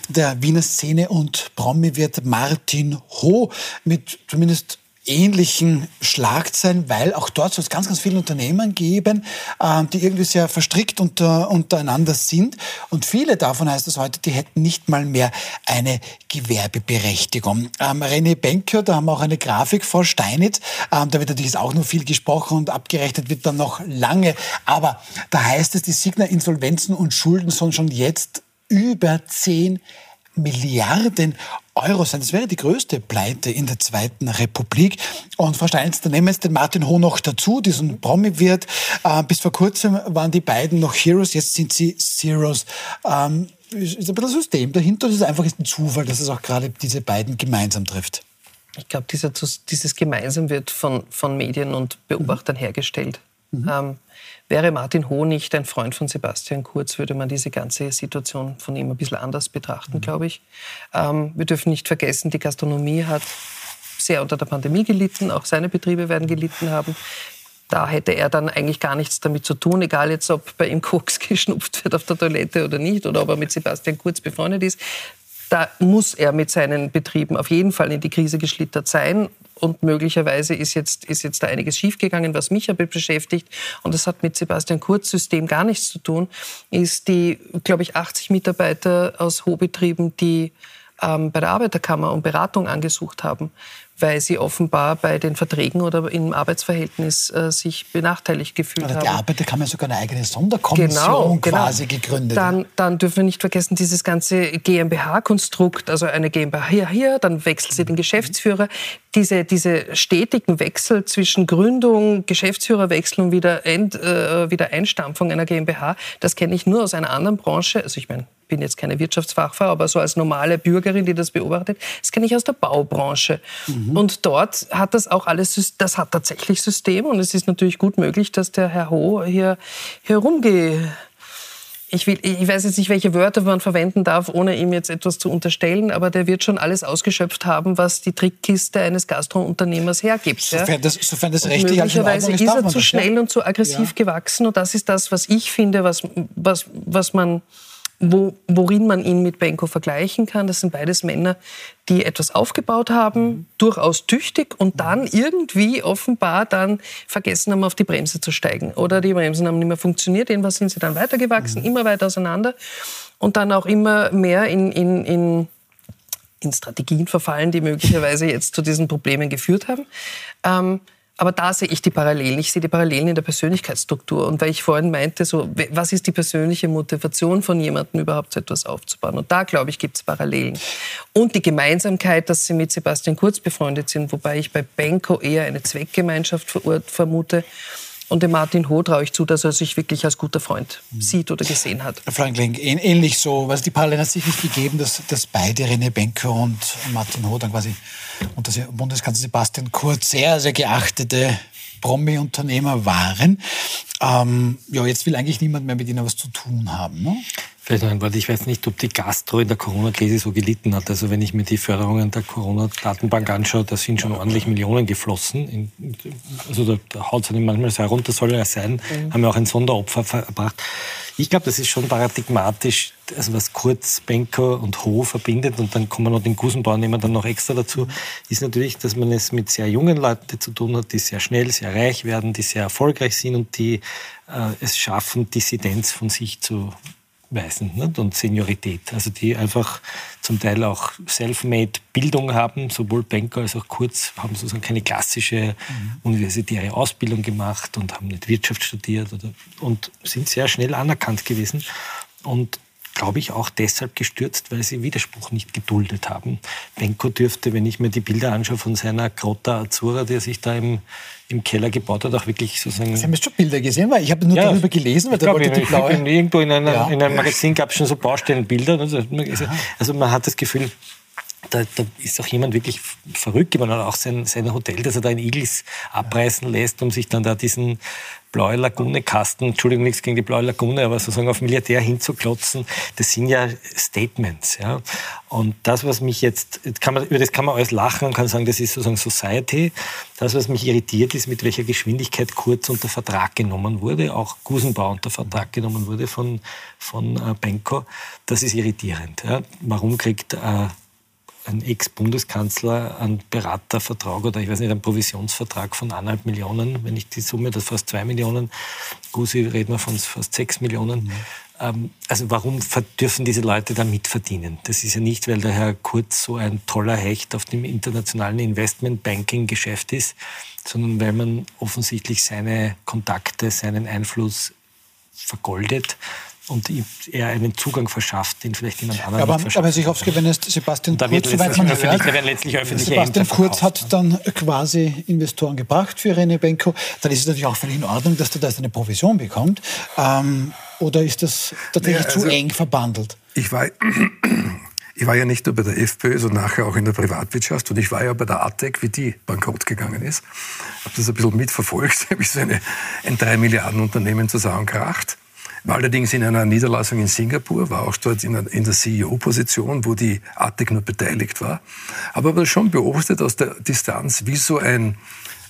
der Wiener Szene und Promi-Wirt Martin Ho mit zumindest ähnlichen Schlagzeilen, weil auch dort soll es ganz, ganz viele Unternehmen geben, äh, die irgendwie sehr verstrickt unter, untereinander sind. Und viele davon, heißt es heute, die hätten nicht mal mehr eine Gewerbeberechtigung. Ähm, René Benker, da haben wir auch eine Grafik vor Steinitz. Ähm, da wird natürlich auch noch viel gesprochen und abgerechnet wird dann noch lange. Aber da heißt es, die Signer Insolvenzen und Schulden sollen schon jetzt über 10 Milliarden Euro sein. Das wäre die größte Pleite in der Zweiten Republik. Und Frau Steinitz, dann nehmen wir jetzt den Martin Ho noch dazu, diesen Promi-Wirt. Äh, bis vor kurzem waren die beiden noch Heroes, jetzt sind sie Zeros. Ähm, ist ein bisschen System dahinter, das ist einfach ein Zufall, dass es auch gerade diese beiden gemeinsam trifft. Ich glaube, dieses Gemeinsam wird von, von Medien und Beobachtern hergestellt. Mhm. Ähm, Wäre Martin Ho nicht ein Freund von Sebastian Kurz, würde man diese ganze Situation von ihm ein bisschen anders betrachten, mhm. glaube ich. Ähm, wir dürfen nicht vergessen, die Gastronomie hat sehr unter der Pandemie gelitten, auch seine Betriebe werden gelitten haben. Da hätte er dann eigentlich gar nichts damit zu tun, egal jetzt, ob bei ihm Koks [laughs] geschnupft wird auf der Toilette oder nicht oder ob er mit Sebastian Kurz befreundet ist. Da muss er mit seinen Betrieben auf jeden Fall in die Krise geschlittert sein und möglicherweise ist jetzt, ist jetzt da einiges schiefgegangen, was mich aber beschäftigt. Und das hat mit Sebastian Kurz System gar nichts zu tun, ist die, glaube ich, 80 Mitarbeiter aus Hochbetrieben, die ähm, bei der Arbeiterkammer um Beratung angesucht haben, weil sie offenbar bei den Verträgen oder im Arbeitsverhältnis äh, sich benachteiligt gefühlt oder haben. Die Arbeiterkammer sogar eine eigene Sonderkommission genau, genau. quasi genau. gegründet. Dann, dann dürfen wir nicht vergessen, dieses ganze GmbH-Konstrukt, also eine GmbH hier, hier, dann wechselt sie den Geschäftsführer. Diese, diese stetigen Wechsel zwischen Gründung, Geschäftsführerwechsel und wieder, End, äh, wieder Einstampfung einer GmbH, das kenne ich nur aus einer anderen Branche. Also ich meine, bin jetzt keine Wirtschaftsfachfrau, aber so als normale Bürgerin, die das beobachtet, das kenne ich aus der Baubranche. Mhm. Und dort hat das auch alles, das hat tatsächlich System und es ist natürlich gut möglich, dass der Herr Ho hier herumgeht ich, will, ich weiß jetzt nicht, welche Wörter man verwenden darf, ohne ihm jetzt etwas zu unterstellen, aber der wird schon alles ausgeschöpft haben, was die Trickkiste eines Gastrounternehmers hergibt. Sofern das, sofern das rechtlich Möglicherweise ist, ist er zu schnell ja? und zu aggressiv ja. gewachsen und das ist das, was ich finde, was, was, was man wo, worin man ihn mit Benko vergleichen kann. Das sind beides Männer, die etwas aufgebaut haben, mhm. durchaus tüchtig und dann irgendwie offenbar dann vergessen haben, auf die Bremse zu steigen. Oder die Bremsen haben nicht mehr funktioniert. Jedenfalls sind sie dann weitergewachsen, mhm. immer weiter auseinander und dann auch immer mehr in, in, in, in Strategien verfallen, die möglicherweise jetzt zu diesen Problemen geführt haben. Ähm, aber da sehe ich die Parallelen. Ich sehe die Parallelen in der Persönlichkeitsstruktur. Und weil ich vorhin meinte, so, was ist die persönliche Motivation von jemandem, überhaupt so etwas aufzubauen? Und da, glaube ich, gibt es Parallelen. Und die Gemeinsamkeit, dass sie mit Sebastian Kurz befreundet sind, wobei ich bei Benko eher eine Zweckgemeinschaft vermute. Und dem Martin Ho traue ich zu, dass er sich wirklich als guter Freund sieht oder gesehen hat. Franklin, ähnlich so. Also die Parallelen hat sich nicht gegeben, dass, dass beide René Benko und Martin Ho dann quasi unter Bundeskanzler Sebastian Kurz sehr, sehr geachtete Promi-Unternehmer waren. Ähm, ja, jetzt will eigentlich niemand mehr mit ihnen was zu tun haben. Ne? Vielleicht noch ein Wort. Ich weiß nicht, ob die Gastro in der Corona-Krise so gelitten hat. Also wenn ich mir die Förderungen der Corona-Datenbank anschaue, da sind schon ordentlich Millionen geflossen. also da, da haut es einem manchmal sehr runter, soll ja sein. Mhm. Haben ja auch ein Sonderopfer verbracht. Ich glaube, das ist schon paradigmatisch, also was Kurz, Benker und Ho verbindet und dann kommen noch den Gusenbauer nehmen dann noch extra dazu, ist natürlich, dass man es mit sehr jungen Leuten zu tun hat, die sehr schnell, sehr reich werden, die sehr erfolgreich sind und die äh, es schaffen, Dissidenz von sich zu weisen nicht? und Seniorität. Also die einfach zum Teil auch self-made Bildung haben, sowohl Banker als auch Kurz haben sozusagen keine klassische mhm. universitäre Ausbildung gemacht und haben nicht Wirtschaft studiert oder, und sind sehr schnell anerkannt gewesen. Und glaube ich, auch deshalb gestürzt, weil sie Widerspruch nicht geduldet haben. Benko dürfte, wenn ich mir die Bilder anschaue von seiner Grotta Azzurra, die er sich da im, im Keller gebaut hat, auch wirklich sozusagen... Sie haben jetzt schon Bilder gesehen, weil ich habe nur ja, darüber gelesen, weil da wollte die blaue... Irgendwo in, einer, ja. in einem Magazin gab es schon so Baustellenbilder. Also, also man hat das Gefühl, da, da, ist auch jemand wirklich verrückt geworden, auch sein, sein Hotel, das er da in Igels abreißen lässt, um sich dann da diesen Blaue Lagune-Kasten, Entschuldigung, nichts gegen die Blaue Lagune, aber sozusagen auf Militär hinzuklotzen, das sind ja Statements. Ja. Und das, was mich jetzt, kann man, über das kann man alles lachen und kann sagen, das ist sozusagen Society. Das, was mich irritiert, ist, mit welcher Geschwindigkeit Kurz unter Vertrag genommen wurde, auch Gusenbau unter Vertrag genommen wurde von, von äh, Benko. Das ist irritierend. Ja. Warum kriegt äh, ein Ex-Bundeskanzler einen Beratervertrag oder ich weiß nicht, einen Provisionsvertrag von eineinhalb Millionen, wenn ich die Summe, das fast zwei Millionen, Gusi reden wir von fast sechs Millionen. Mhm. Ähm, also warum dürfen diese Leute da mitverdienen? Das ist ja nicht, weil der Herr Kurz so ein toller Hecht auf dem internationalen Investmentbanking-Geschäft ist, sondern weil man offensichtlich seine Kontakte, seinen Einfluss vergoldet und er einen Zugang verschafft, den vielleicht jemand anderes aber, nicht Aber Sichowski, wenn es Sebastian da Kurz, soweit man hört, werden letztlich öffentliche Sebastian Kurz hat dann quasi Investoren gebracht für René Benko, dann ist es natürlich auch völlig in Ordnung, dass der da eine Provision bekommt. Ähm, oder ist das tatsächlich ja, also, zu eng verbandelt? Ich war, [clears throat] ich war ja nicht nur bei der FPÖ, sondern nachher auch in der Privatwirtschaft und ich war ja bei der ATEC, wie die bankrott gegangen ist. Habe das ein bisschen mitverfolgt, [laughs] wie so eine, ein 3 Milliarden Unternehmen zusammenkracht. War allerdings in einer Niederlassung in Singapur, war auch dort in, in der CEO-Position, wo die ATEC nur beteiligt war. Habe aber schon beobachtet aus der Distanz, wie so ein,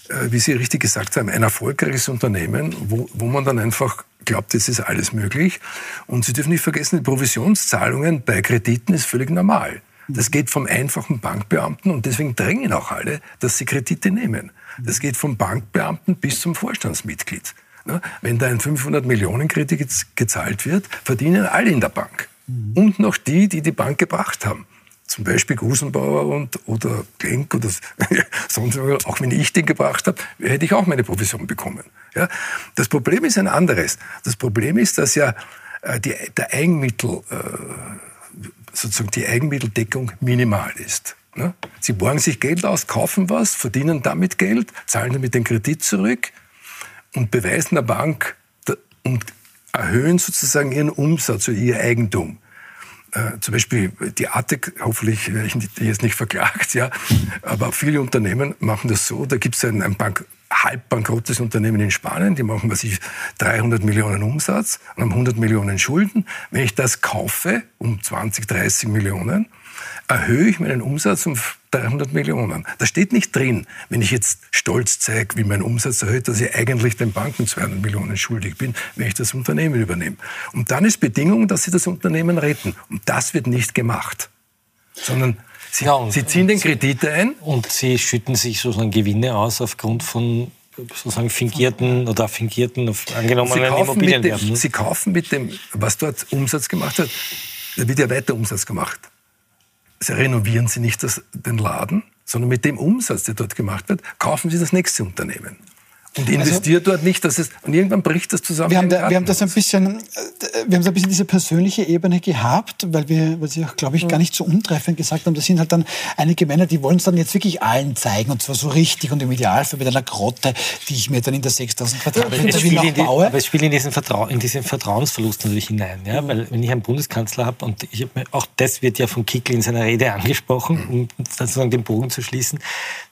äh, wie Sie richtig gesagt haben, ein erfolgreiches Unternehmen, wo, wo man dann einfach glaubt, es ist alles möglich. Und Sie dürfen nicht vergessen, die Provisionszahlungen bei Krediten ist völlig normal. Das geht vom einfachen Bankbeamten und deswegen drängen auch alle, dass sie Kredite nehmen. Das geht vom Bankbeamten bis zum Vorstandsmitglied. Ne? Wenn da ein 500 Millionen Kredit gezahlt wird, verdienen alle in der Bank. Mhm. Und noch die, die die Bank gebracht haben. Zum Beispiel Gusenbauer und, oder Klenk oder [laughs] sonst auch wenn ich den gebracht habe, hätte ich auch meine Provision bekommen. Ja? Das Problem ist ein anderes. Das Problem ist, dass ja äh, die, der Eigenmittel, äh, sozusagen die Eigenmitteldeckung minimal ist. Ne? Sie borgen sich Geld aus, kaufen was, verdienen damit Geld, zahlen damit den Kredit zurück und beweisen der Bank und erhöhen sozusagen ihren Umsatz oder ihr Eigentum. Äh, zum Beispiel die ATEC, hoffentlich werde ich jetzt nicht verklagt, ja, aber viele Unternehmen machen das so, da gibt es ein, ein Bank, halb bankrottes Unternehmen in Spanien, die machen, was ich, 300 Millionen Umsatz und haben 100 Millionen Schulden. Wenn ich das kaufe um 20, 30 Millionen, erhöhe ich meinen Umsatz um 300 Millionen. Da steht nicht drin, wenn ich jetzt stolz zeige, wie mein Umsatz erhöht, dass ich eigentlich den Banken 200 Millionen schuldig bin, wenn ich das Unternehmen übernehme. Und dann ist Bedingung, dass sie das Unternehmen retten. Und das wird nicht gemacht. Sondern sie, ja, sie ziehen den Kredit ein. Und sie schütten sich sozusagen Gewinne aus aufgrund von sozusagen fingierten oder fingierten angenommenen Immobilien. sie kaufen mit dem, was dort Umsatz gemacht hat, da wird ja weiter Umsatz gemacht. Renovieren Sie nicht das, den Laden, sondern mit dem Umsatz, der dort gemacht wird, kaufen Sie das nächste Unternehmen. Und investiert also, dort nicht, dass es und irgendwann bricht das zusammen. Wir haben, da, wir haben das ein bisschen, äh, wir haben so ein bisschen diese persönliche Ebene gehabt, weil wir, weil Sie auch, glaube ich, gar nicht so untreffend gesagt haben. Das sind halt dann einige Männer, die wollen es dann jetzt wirklich allen zeigen und zwar so richtig und im Idealfall mit einer Grotte, die ich mir dann in der 6000 Quadratmeter Villa die, baue. Aber es spielt in diesen, Vertrau in diesen Vertrauensverlust natürlich hinein, ja, weil wenn ich einen Bundeskanzler habe und ich habe auch das wird ja von Kickl in seiner Rede angesprochen, um sozusagen den Bogen zu schließen.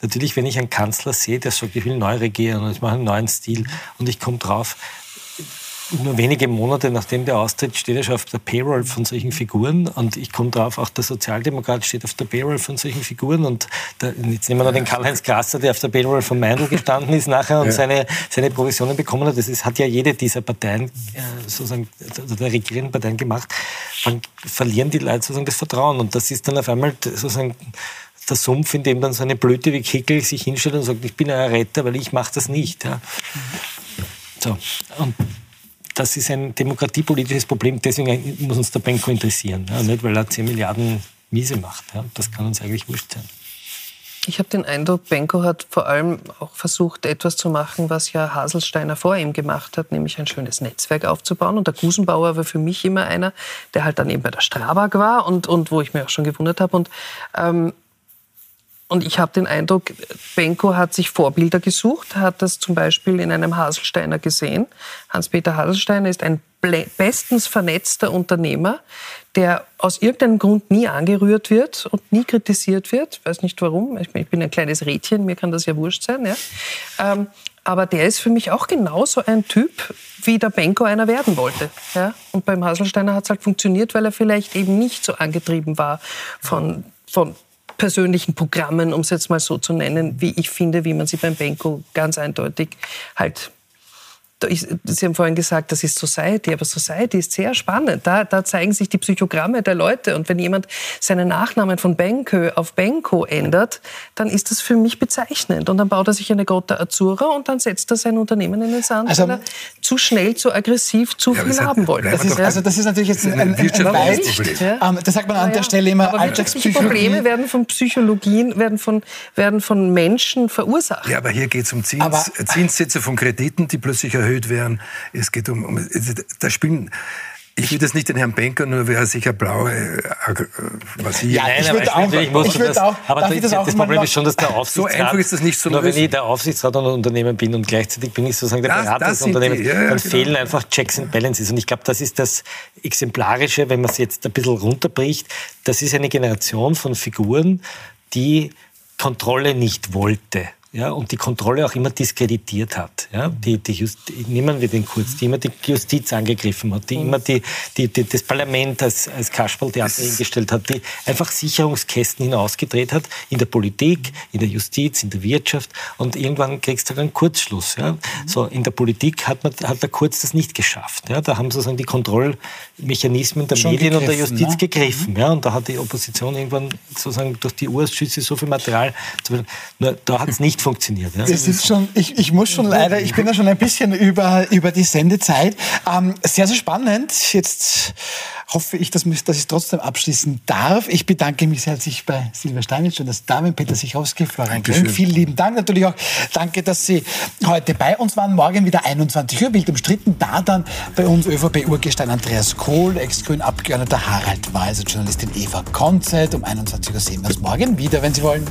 Natürlich, wenn ich einen Kanzler sehe, der sagt, ich will neu regieren und mache einen neuen Stil. Und ich komme drauf, nur wenige Monate nachdem der austritt, steht er schon auf der Payroll von solchen Figuren. Und ich komme drauf, auch der Sozialdemokrat steht auf der Payroll von solchen Figuren. Und der, jetzt nehmen wir noch den Karl-Heinz Grasser, der auf der Payroll von Meindl [laughs] gestanden ist nachher und ja. seine, seine Provisionen bekommen hat. Das ist, hat ja jede dieser Parteien, äh, sozusagen, der regierenden Parteien gemacht. Dann verlieren die Leute sozusagen das Vertrauen. Und das ist dann auf einmal sozusagen der Sumpf, in dem dann so eine Blöte wie Kickel sich hinstellt und sagt, ich bin ein Retter, weil ich mache das nicht. Ja. So. Und das ist ein demokratiepolitisches Problem, deswegen muss uns der Benko interessieren. Ja. Nicht, weil er 10 Milliarden Miese macht. Ja. Das kann uns eigentlich wurscht sein. Ich habe den Eindruck, Benko hat vor allem auch versucht, etwas zu machen, was ja Haselsteiner vor ihm gemacht hat, nämlich ein schönes Netzwerk aufzubauen. Und der Gusenbauer war für mich immer einer, der halt dann eben bei der Strabag war und, und wo ich mir auch schon gewundert habe. Und ähm, und ich habe den Eindruck, Benko hat sich Vorbilder gesucht, hat das zum Beispiel in einem Haselsteiner gesehen. Hans-Peter Haselsteiner ist ein bestens vernetzter Unternehmer, der aus irgendeinem Grund nie angerührt wird und nie kritisiert wird. Ich weiß nicht warum. Ich bin ein kleines Rädchen, mir kann das ja wurscht sein. Ja. Ähm, aber der ist für mich auch genauso ein Typ, wie der Benko einer werden wollte. Ja? Und beim Haselsteiner hat es halt funktioniert, weil er vielleicht eben nicht so angetrieben war von, von persönlichen Programmen, um es jetzt mal so zu nennen, wie ich finde, wie man sie beim Benko ganz eindeutig halt Sie haben vorhin gesagt, das ist Society, aber Society ist sehr spannend. Da, da zeigen sich die Psychogramme der Leute. Und wenn jemand seinen Nachnamen von Benko auf Benko ändert, dann ist das für mich bezeichnend. Und dann baut er sich eine Gota Azura und dann setzt er sein Unternehmen in den Sand, also, weil er zu schnell, zu aggressiv, zu ja, viel haben wollte. Das ist, also das ist natürlich jetzt ein, ein, ein Weit. Ja. Ähm, das sagt man an der Stelle immer. Aber wirtschaftliche Probleme werden von Psychologien, werden von, werden von Menschen verursacht. Ja, aber hier geht es um Zins, Zinssätze von Krediten, die plötzlich erhöht erhöht werden. Es geht um, um da spielen ich will das nicht den Herrn Banker, nur wer sicher blaue, äh, was ich. Ja, Nein, ich würde auch, ich, ich würde auch, aber das, das, das Problem ist schon, dass der Aufsichtsrat. So einfach ist das nicht so. Nur wenn ich der Aufsichtsrat einer Unternehmen bin und gleichzeitig bin ich sozusagen der Berater des Unternehmens, ja, dann genau. fehlen einfach Checks and Balances. Und ich glaube, das ist das Exemplarische, wenn man es jetzt ein bisschen runterbricht. Das ist eine Generation von Figuren, die Kontrolle nicht wollte ja, und die Kontrolle auch immer diskreditiert hat. Ja, die, die Just, nehmen wir den kurz, die immer die Justiz angegriffen hat, die immer die, die, die das Parlament als, als Kasperltheater hingestellt hat, die einfach Sicherungskästen hinausgedreht hat in der Politik, in der Justiz, in der Wirtschaft und irgendwann kriegst du halt einen Kurzschluss. Ja. So, in der Politik hat, man, hat der Kurz das nicht geschafft. Ja. Da haben sozusagen die Kontrollmechanismen der Schon Medien und der Justiz ne? gegriffen. Ja. Und da hat die Opposition irgendwann sozusagen durch die Urschüsse so viel Material, nur da hat es nicht nicht funktioniert. Ja? Wir sind schon, ich, ich muss schon leider, ich bin da schon ein bisschen über, über die Sendezeit. Ähm, sehr, sehr spannend. Jetzt hoffe ich, dass, dass ich trotzdem abschließen darf. Ich bedanke mich sehr herzlich bei Silvia Steinitsch und das Damen Peter Sichowski, Florian Grimm. Vielen lieben Dank. Natürlich auch danke, dass Sie heute bei uns waren. Morgen wieder 21 Uhr, wild umstritten. Da dann bei uns ÖVP-Urgestein Andreas Kohl, Ex-Grün-Abgeordneter Harald Weiß, Journalistin Eva Konzett. Um 21 Uhr sehen wir uns morgen wieder, wenn Sie wollen.